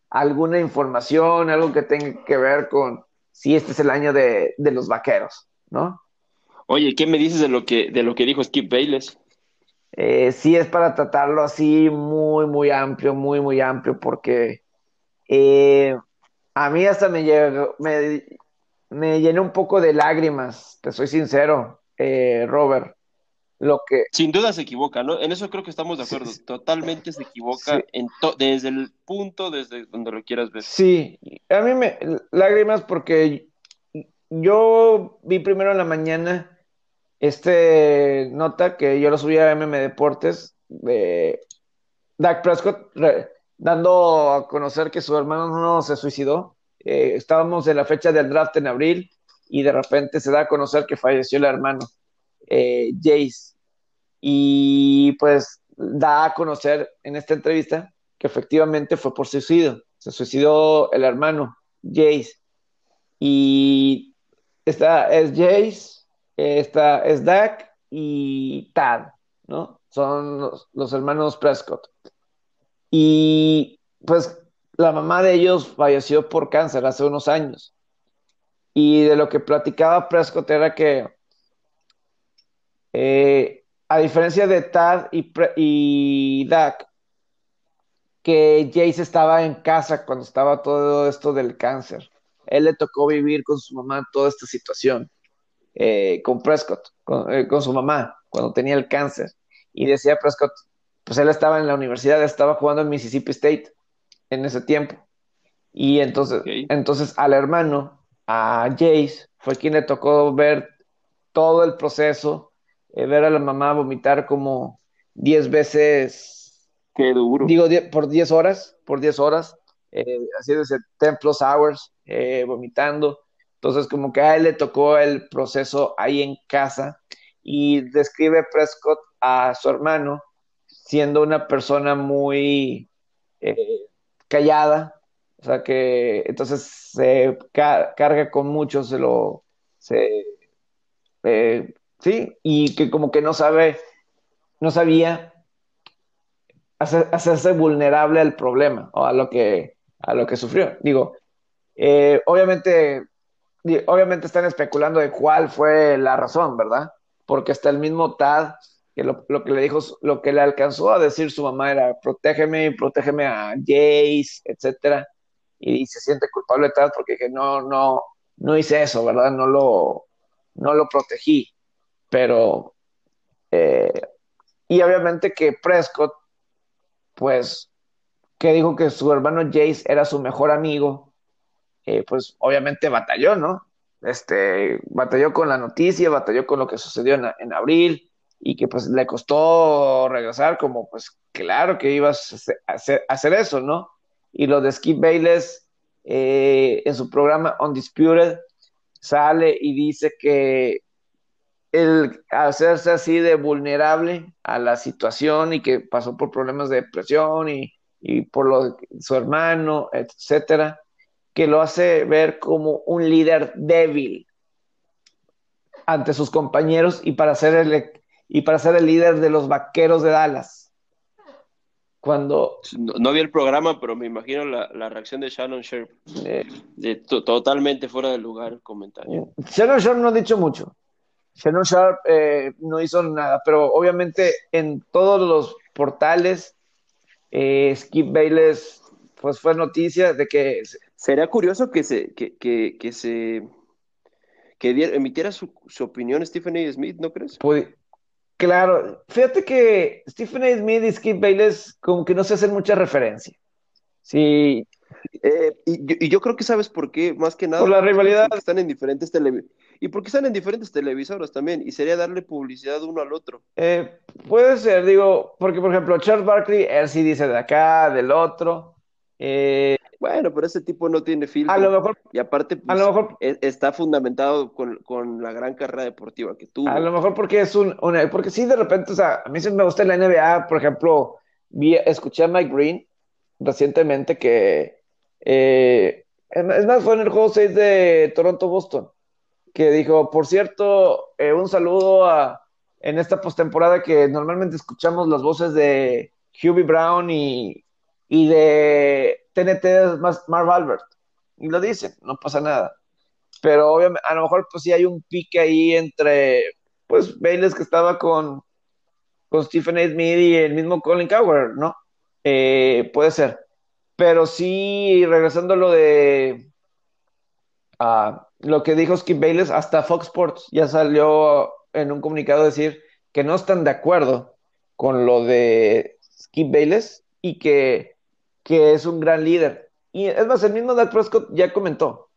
A: alguna información, algo que tenga que ver con si este es el año de, de los vaqueros, ¿no?
B: Oye, ¿qué me dices de lo que, de lo que dijo Skip Bayless?
A: Eh, sí es para tratarlo así muy, muy amplio, muy, muy amplio, porque eh, a mí hasta me, llegó, me, me llenó un poco de lágrimas, te soy sincero, eh, Robert. Lo que...
B: Sin duda se equivoca, ¿no? En eso creo que estamos de acuerdo. Totalmente se equivoca en desde el punto, desde donde lo quieras ver.
A: Sí, a mí me lágrimas porque yo vi primero en la mañana este nota que yo lo subí a MM Deportes de Dak Prescott dando a conocer que su hermano no se suicidó. Eh, estábamos en la fecha del draft en abril y de repente se da a conocer que falleció el hermano, eh, Jace. Y pues da a conocer en esta entrevista que efectivamente fue por suicidio. Se suicidó el hermano, Jace. Y esta es Jace, esta es Dak y Tad, ¿no? Son los, hermanos Prescott. Y pues la mamá de ellos falleció por cáncer hace unos años. Y de lo que platicaba Prescott era que, eh, a diferencia de Tad y, y Dak, que Jace estaba en casa cuando estaba todo esto del cáncer. Él le tocó vivir con su mamá toda esta situación. Eh, con Prescott, eh, con, su mamá, cuando tenía el cáncer. Y decía Prescott, pues él estaba en la universidad, estaba jugando en Mississippi State en ese tiempo. Y entonces, entonces al hermano, a Jace, fue quien le tocó ver todo el proceso, eh, ver a la mamá vomitar como 10 veces.
B: Qué duro.
A: Digo, por 10 horas, por 10 horas, haciendo ese 10 plus hours, vomitando. Entonces, como que a él le tocó el proceso ahí en casa y describe Prescott a su hermano siendo una persona muy eh, callada, o sea que entonces se carga con mucho, se lo, se, eh, sí, y que como que no sabe, no sabía hacerse vulnerable al problema o a lo que, a lo que sufrió. Digo, eh, obviamente obviamente están especulando de cuál fue la razón, ¿verdad? Porque hasta el mismo Tad, que lo, que le dijo, lo que le alcanzó a decir su mamá era, protégeme, protégeme a Jace, etcétera, y se siente culpable Tad porque que no, no, no hice eso, ¿verdad? No lo, no lo protegí, pero, eh, y obviamente que Prescott, pues, que dijo que su hermano Jace era su mejor amigo, eh, pues obviamente batalló, ¿no? Este, batalló con la noticia, batalló con lo que sucedió en, abril y que pues le costó regresar como pues claro que ibas a hacer, eso, ¿no? Y lo de Skip Bayless eh, en su programa Undisputed sale y dice que el hacerse así de vulnerable a la situación y que pasó por problemas de depresión y, y por lo su hermano, etcétera, que lo hace ver como un líder débil ante sus compañeros y para ser el, y para ser el líder de los vaqueros de Dallas. cuando...
B: No, vi el programa, pero me imagino la, reacción de Shannon Sharp. Eh, de, totalmente fuera de lugar el comentario.
A: Shannon Sharp no ha dicho mucho. Shannon Sharp eh, no hizo nada, pero obviamente en todos los portales, eh, Skip Bayless pues fue noticia de que...
B: Sería curioso que se, que, que, que se que emitiera su, su, opinión Stephen A. Smith, ¿no crees?
A: Pues, claro, fíjate que Stephen A. Smith y Skip Bayless como que no se hacen mucha referencia. Sí.
B: Eh, y, yo, creo que sabes por qué, más que nada.
A: Por la rivalidad.
B: están en diferentes televisoras. Y porque están en diferentes televisoras también, y sería darle publicidad uno al otro.
A: Eh, puede ser, digo, porque por ejemplo, Charles Barkley, él sí dice de acá, del otro. Eh,
B: bueno, pero ese tipo no tiene filtro.
A: A lo mejor.
B: Y aparte,
A: a lo pues, mejor,
B: e, está fundamentado con, la gran carrera deportiva que tuvo.
A: A lo mejor porque es un. porque sí, de repente, o sea, a mí sí me gusta la NBA. Por ejemplo, vi, escuché a Mike Green recientemente que. Eh, es más, fue en el juego 6 de Toronto-Boston. Que dijo, por cierto, eh, un saludo a, en esta postemporada que normalmente escuchamos las voces de Hubie Brown y, y de TNT es más Marv Albert. Y lo dicen, no pasa nada. Pero obviamente, a lo mejor pues sí hay un pique ahí entre, pues, Bayless que estaba con, con Stephen A. Smith y el mismo Colin Cowher, ¿no? Eh, puede ser. Pero sí, regresando a lo de a lo que dijo Skip Bayless, hasta Fox Sports ya salió en un comunicado decir que no están de acuerdo con lo de Skip Bayless y que que es un gran líder. Y es más, el mismo Dak Prescott ya comentó.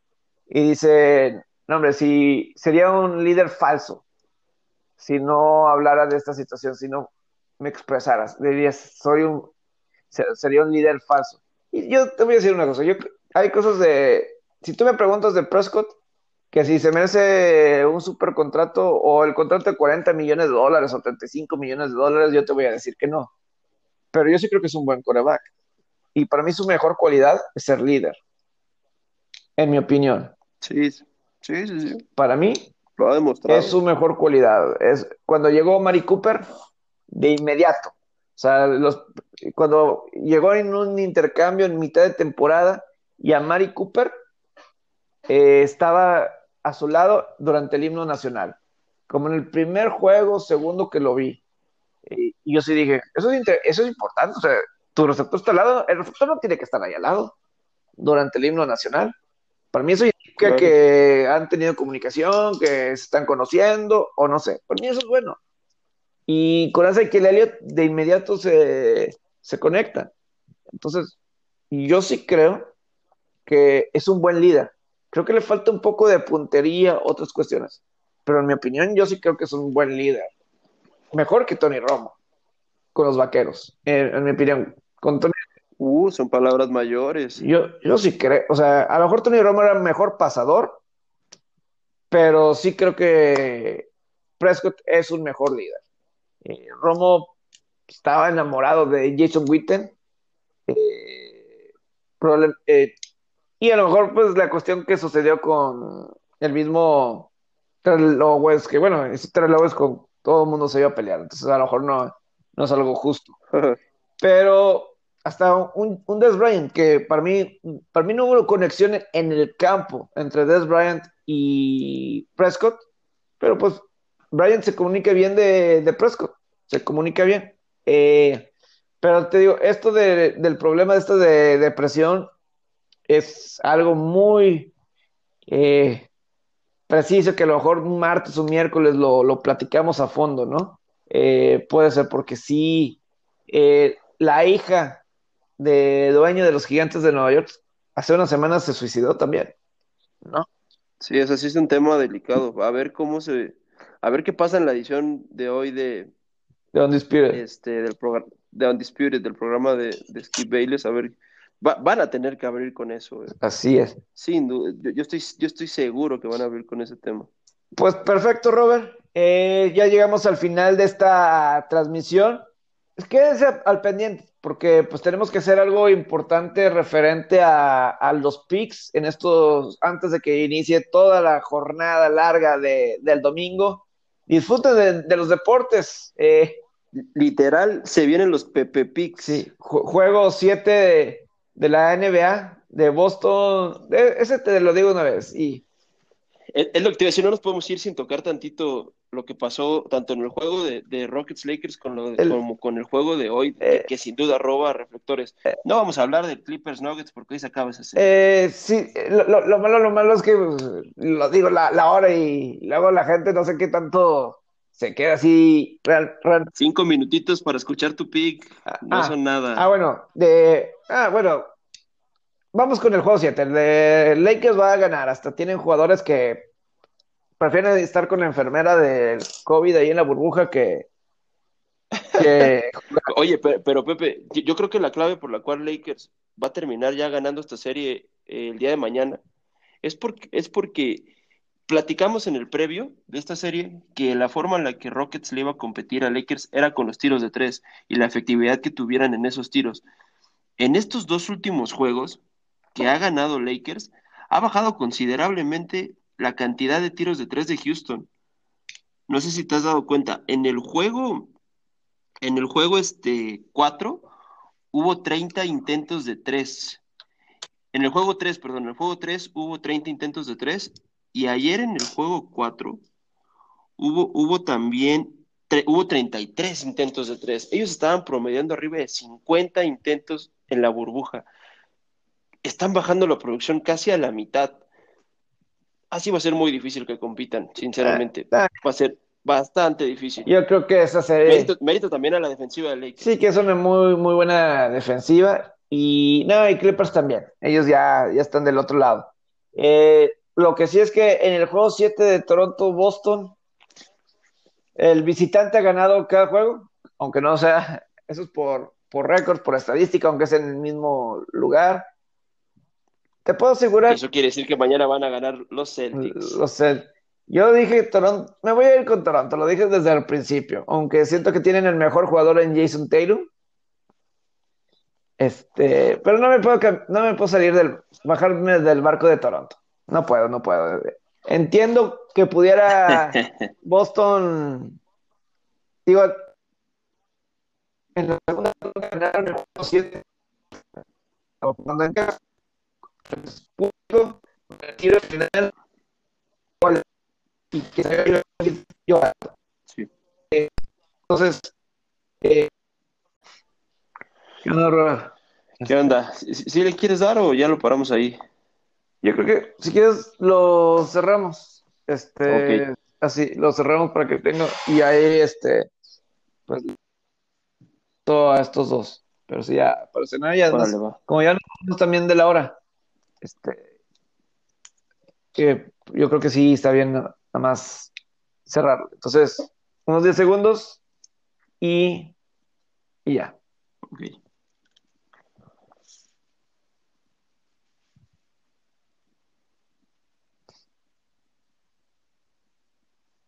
A: Y dice, no hombre, si sería un líder falso si no hablara de esta situación, si no me expresaras. Dirías, soy un, sería un líder falso. Y yo te voy a decir una cosa, yo, hay cosas de, si tú me preguntas de Prescott, que si se merece un super contrato o el contrato de 40 millones de dólares o 35 millones de dólares, yo te voy a decir que no. Pero yo sí creo que es un buen coreback. Y para mí su mejor cualidad es ser líder, en mi opinión.
B: Sí, sí, sí, sí.
A: Para mí
B: lo ha demostrado.
A: es su mejor cualidad. Es cuando llegó Mari Cooper, de inmediato. O sea, los, cuando llegó en un intercambio en mitad de temporada y a Mari Cooper eh, estaba a su lado durante el himno nacional. Como en el primer juego, segundo que lo vi. y yo sí dije, eso es, eso es importante. O sea, tu receptor está al lado, el receptor no tiene que estar ahí al lado durante el himno nacional. Para mí eso indica que han tenido comunicación, que se están conociendo, o no sé. Para mí eso es bueno. Y con esa que el Elliot de inmediato se, se conecta. Entonces, yo sí creo que es un buen líder. Creo que le falta un poco de puntería, otras cuestiones. Pero en mi opinión, yo sí creo que es un buen líder. Mejor que Tony Romo con los vaqueros, en, mi opinión. Con Tony...
B: Uh, son palabras mayores.
A: Yo, yo sí creo, o sea, a lo mejor Tony Romo era mejor pasador, pero sí creo que Prescott es un mejor líder. Eh, Romo estaba enamorado de Jason Witten. Eh, eh, y a lo mejor, pues, la cuestión que sucedió con el mismo Trell que bueno, ese Trell con todo el mundo se iba a pelear. Entonces, a lo mejor no, no es algo justo. Pero hasta un, un Des Bryant, que para mí, para mí no hubo conexión en el campo entre Des Bryant y Prescott, pero pues Bryant se comunica bien de, Prescott, se comunica bien. Eh, pero te digo, esto del problema de esto de depresión es algo muy eh, preciso que a lo mejor martes o miércoles lo, lo platicamos a fondo, ¿no? Eh, puede ser porque sí, eh, la hija de dueño de los gigantes de Nueva York hace unas semanas se suicidó también, ¿no?
B: Sí, eso sí es un tema delicado. A ver cómo se, a ver qué pasa en la edición de hoy de,
A: de Undisputed.
B: Este, del programa de Undisputed, del programa de, de Skip Bayless, a ver, van a tener que abrir con eso. Eh.
A: Así es.
B: Sin duda, yo, estoy, yo estoy seguro que van a abrir con ese tema.
A: Pues perfecto, Robert. Eh, ya llegamos al final de esta transmisión. Quédense al pendiente, porque pues tenemos que hacer algo importante referente a, los picks en estos, antes de que inicie toda la jornada larga del domingo. Disfruten de, los deportes. Eh,
B: Literal, se vienen los Pepe Picks.
A: Sí, juego 7 de, la NBA de Boston. ese te lo digo una vez. Y...
B: Es, lo que te iba a decir, no nos podemos ir sin tocar tantito lo que pasó tanto en el juego de, Rockets Lakers con lo como con el juego de hoy, que, eh. sin duda roba reflectores. Eh. no vamos a hablar de Clippers Nuggets porque hoy se acaba esa serie.
A: Eh, sí, lo, malo, lo malo es que pues, lo digo la, la hora y luego la gente no sé qué tanto se queda así.
B: Cinco minutitos para escuchar tu pick. No ah, son nada.
A: Ah, bueno. De, ah, bueno. Vamos con el juego 7. El de Lakers va a ganar. Hasta tienen jugadores que prefieren estar con la enfermera del COVID ahí en la burbuja que.
B: Oye, pero, Pepe, yo creo que la clave por la cual Lakers va a terminar ya ganando esta serie el día de mañana es porque, es porque Platicamos en el previo de esta serie que la forma en la que Rockets le iba a competir a Lakers era con los tiros de tres y la efectividad que tuvieran en esos tiros. En estos dos últimos juegos que ha ganado Lakers, ha bajado considerablemente la cantidad de tiros de tres de Houston. No sé si te has dado cuenta, en el juego, en el juego este 4, hubo 30 intentos de tres. En el juego 3, perdón, en el juego 3 hubo 30 intentos de tres y ayer en el juego 4 hubo, hubo también hubo 33 intentos de tres. Ellos estaban promediando arriba de 50 intentos en la burbuja. Están bajando la producción casi a la mitad. Así va a ser muy difícil que compitan, sinceramente. Ah, ah. Va a ser bastante difícil.
A: Yo creo que esa serie.
B: Mérito, también a la defensiva de Lakers.
A: Sí, que es una muy, muy buena defensiva. Y no, y Clippers también. Ellos ya, ya están del otro lado. Eh, lo que sí es que en el juego 7 de Toronto-Boston, el visitante ha ganado cada juego, aunque no sea, eso es por, por récord, por estadística, aunque es en el mismo lugar. Te puedo asegurar.
B: Eso quiere decir que mañana van a ganar los Celtics.
A: Los Celtics. Yo dije Toronto, me voy a ir con Toronto, lo dije desde el principio, aunque siento que tienen el mejor jugador en Jason Tatum. Este, pero no me puedo, no me puedo salir del, bajarme del barco de Toronto. No puedo, no puedo. Entiendo que pudiera Boston, digo, en la segunda ronda ganaron el 7. Final, y que se yo sí. Entonces, eh,
B: ¿qué onda, ¿Qué onda? ¿Si le quieres dar o ya lo paramos ahí?
A: Yo creo que si quieres lo cerramos. Este, así, lo cerramos para que tenga y ahí este pues todos estos dos. Pero si ya, para cenar ya como ya nos también de la hora. Este que yo creo que sí está bien nada más cerrar. Entonces, unos 10 segundos y, y ya.
B: Okay.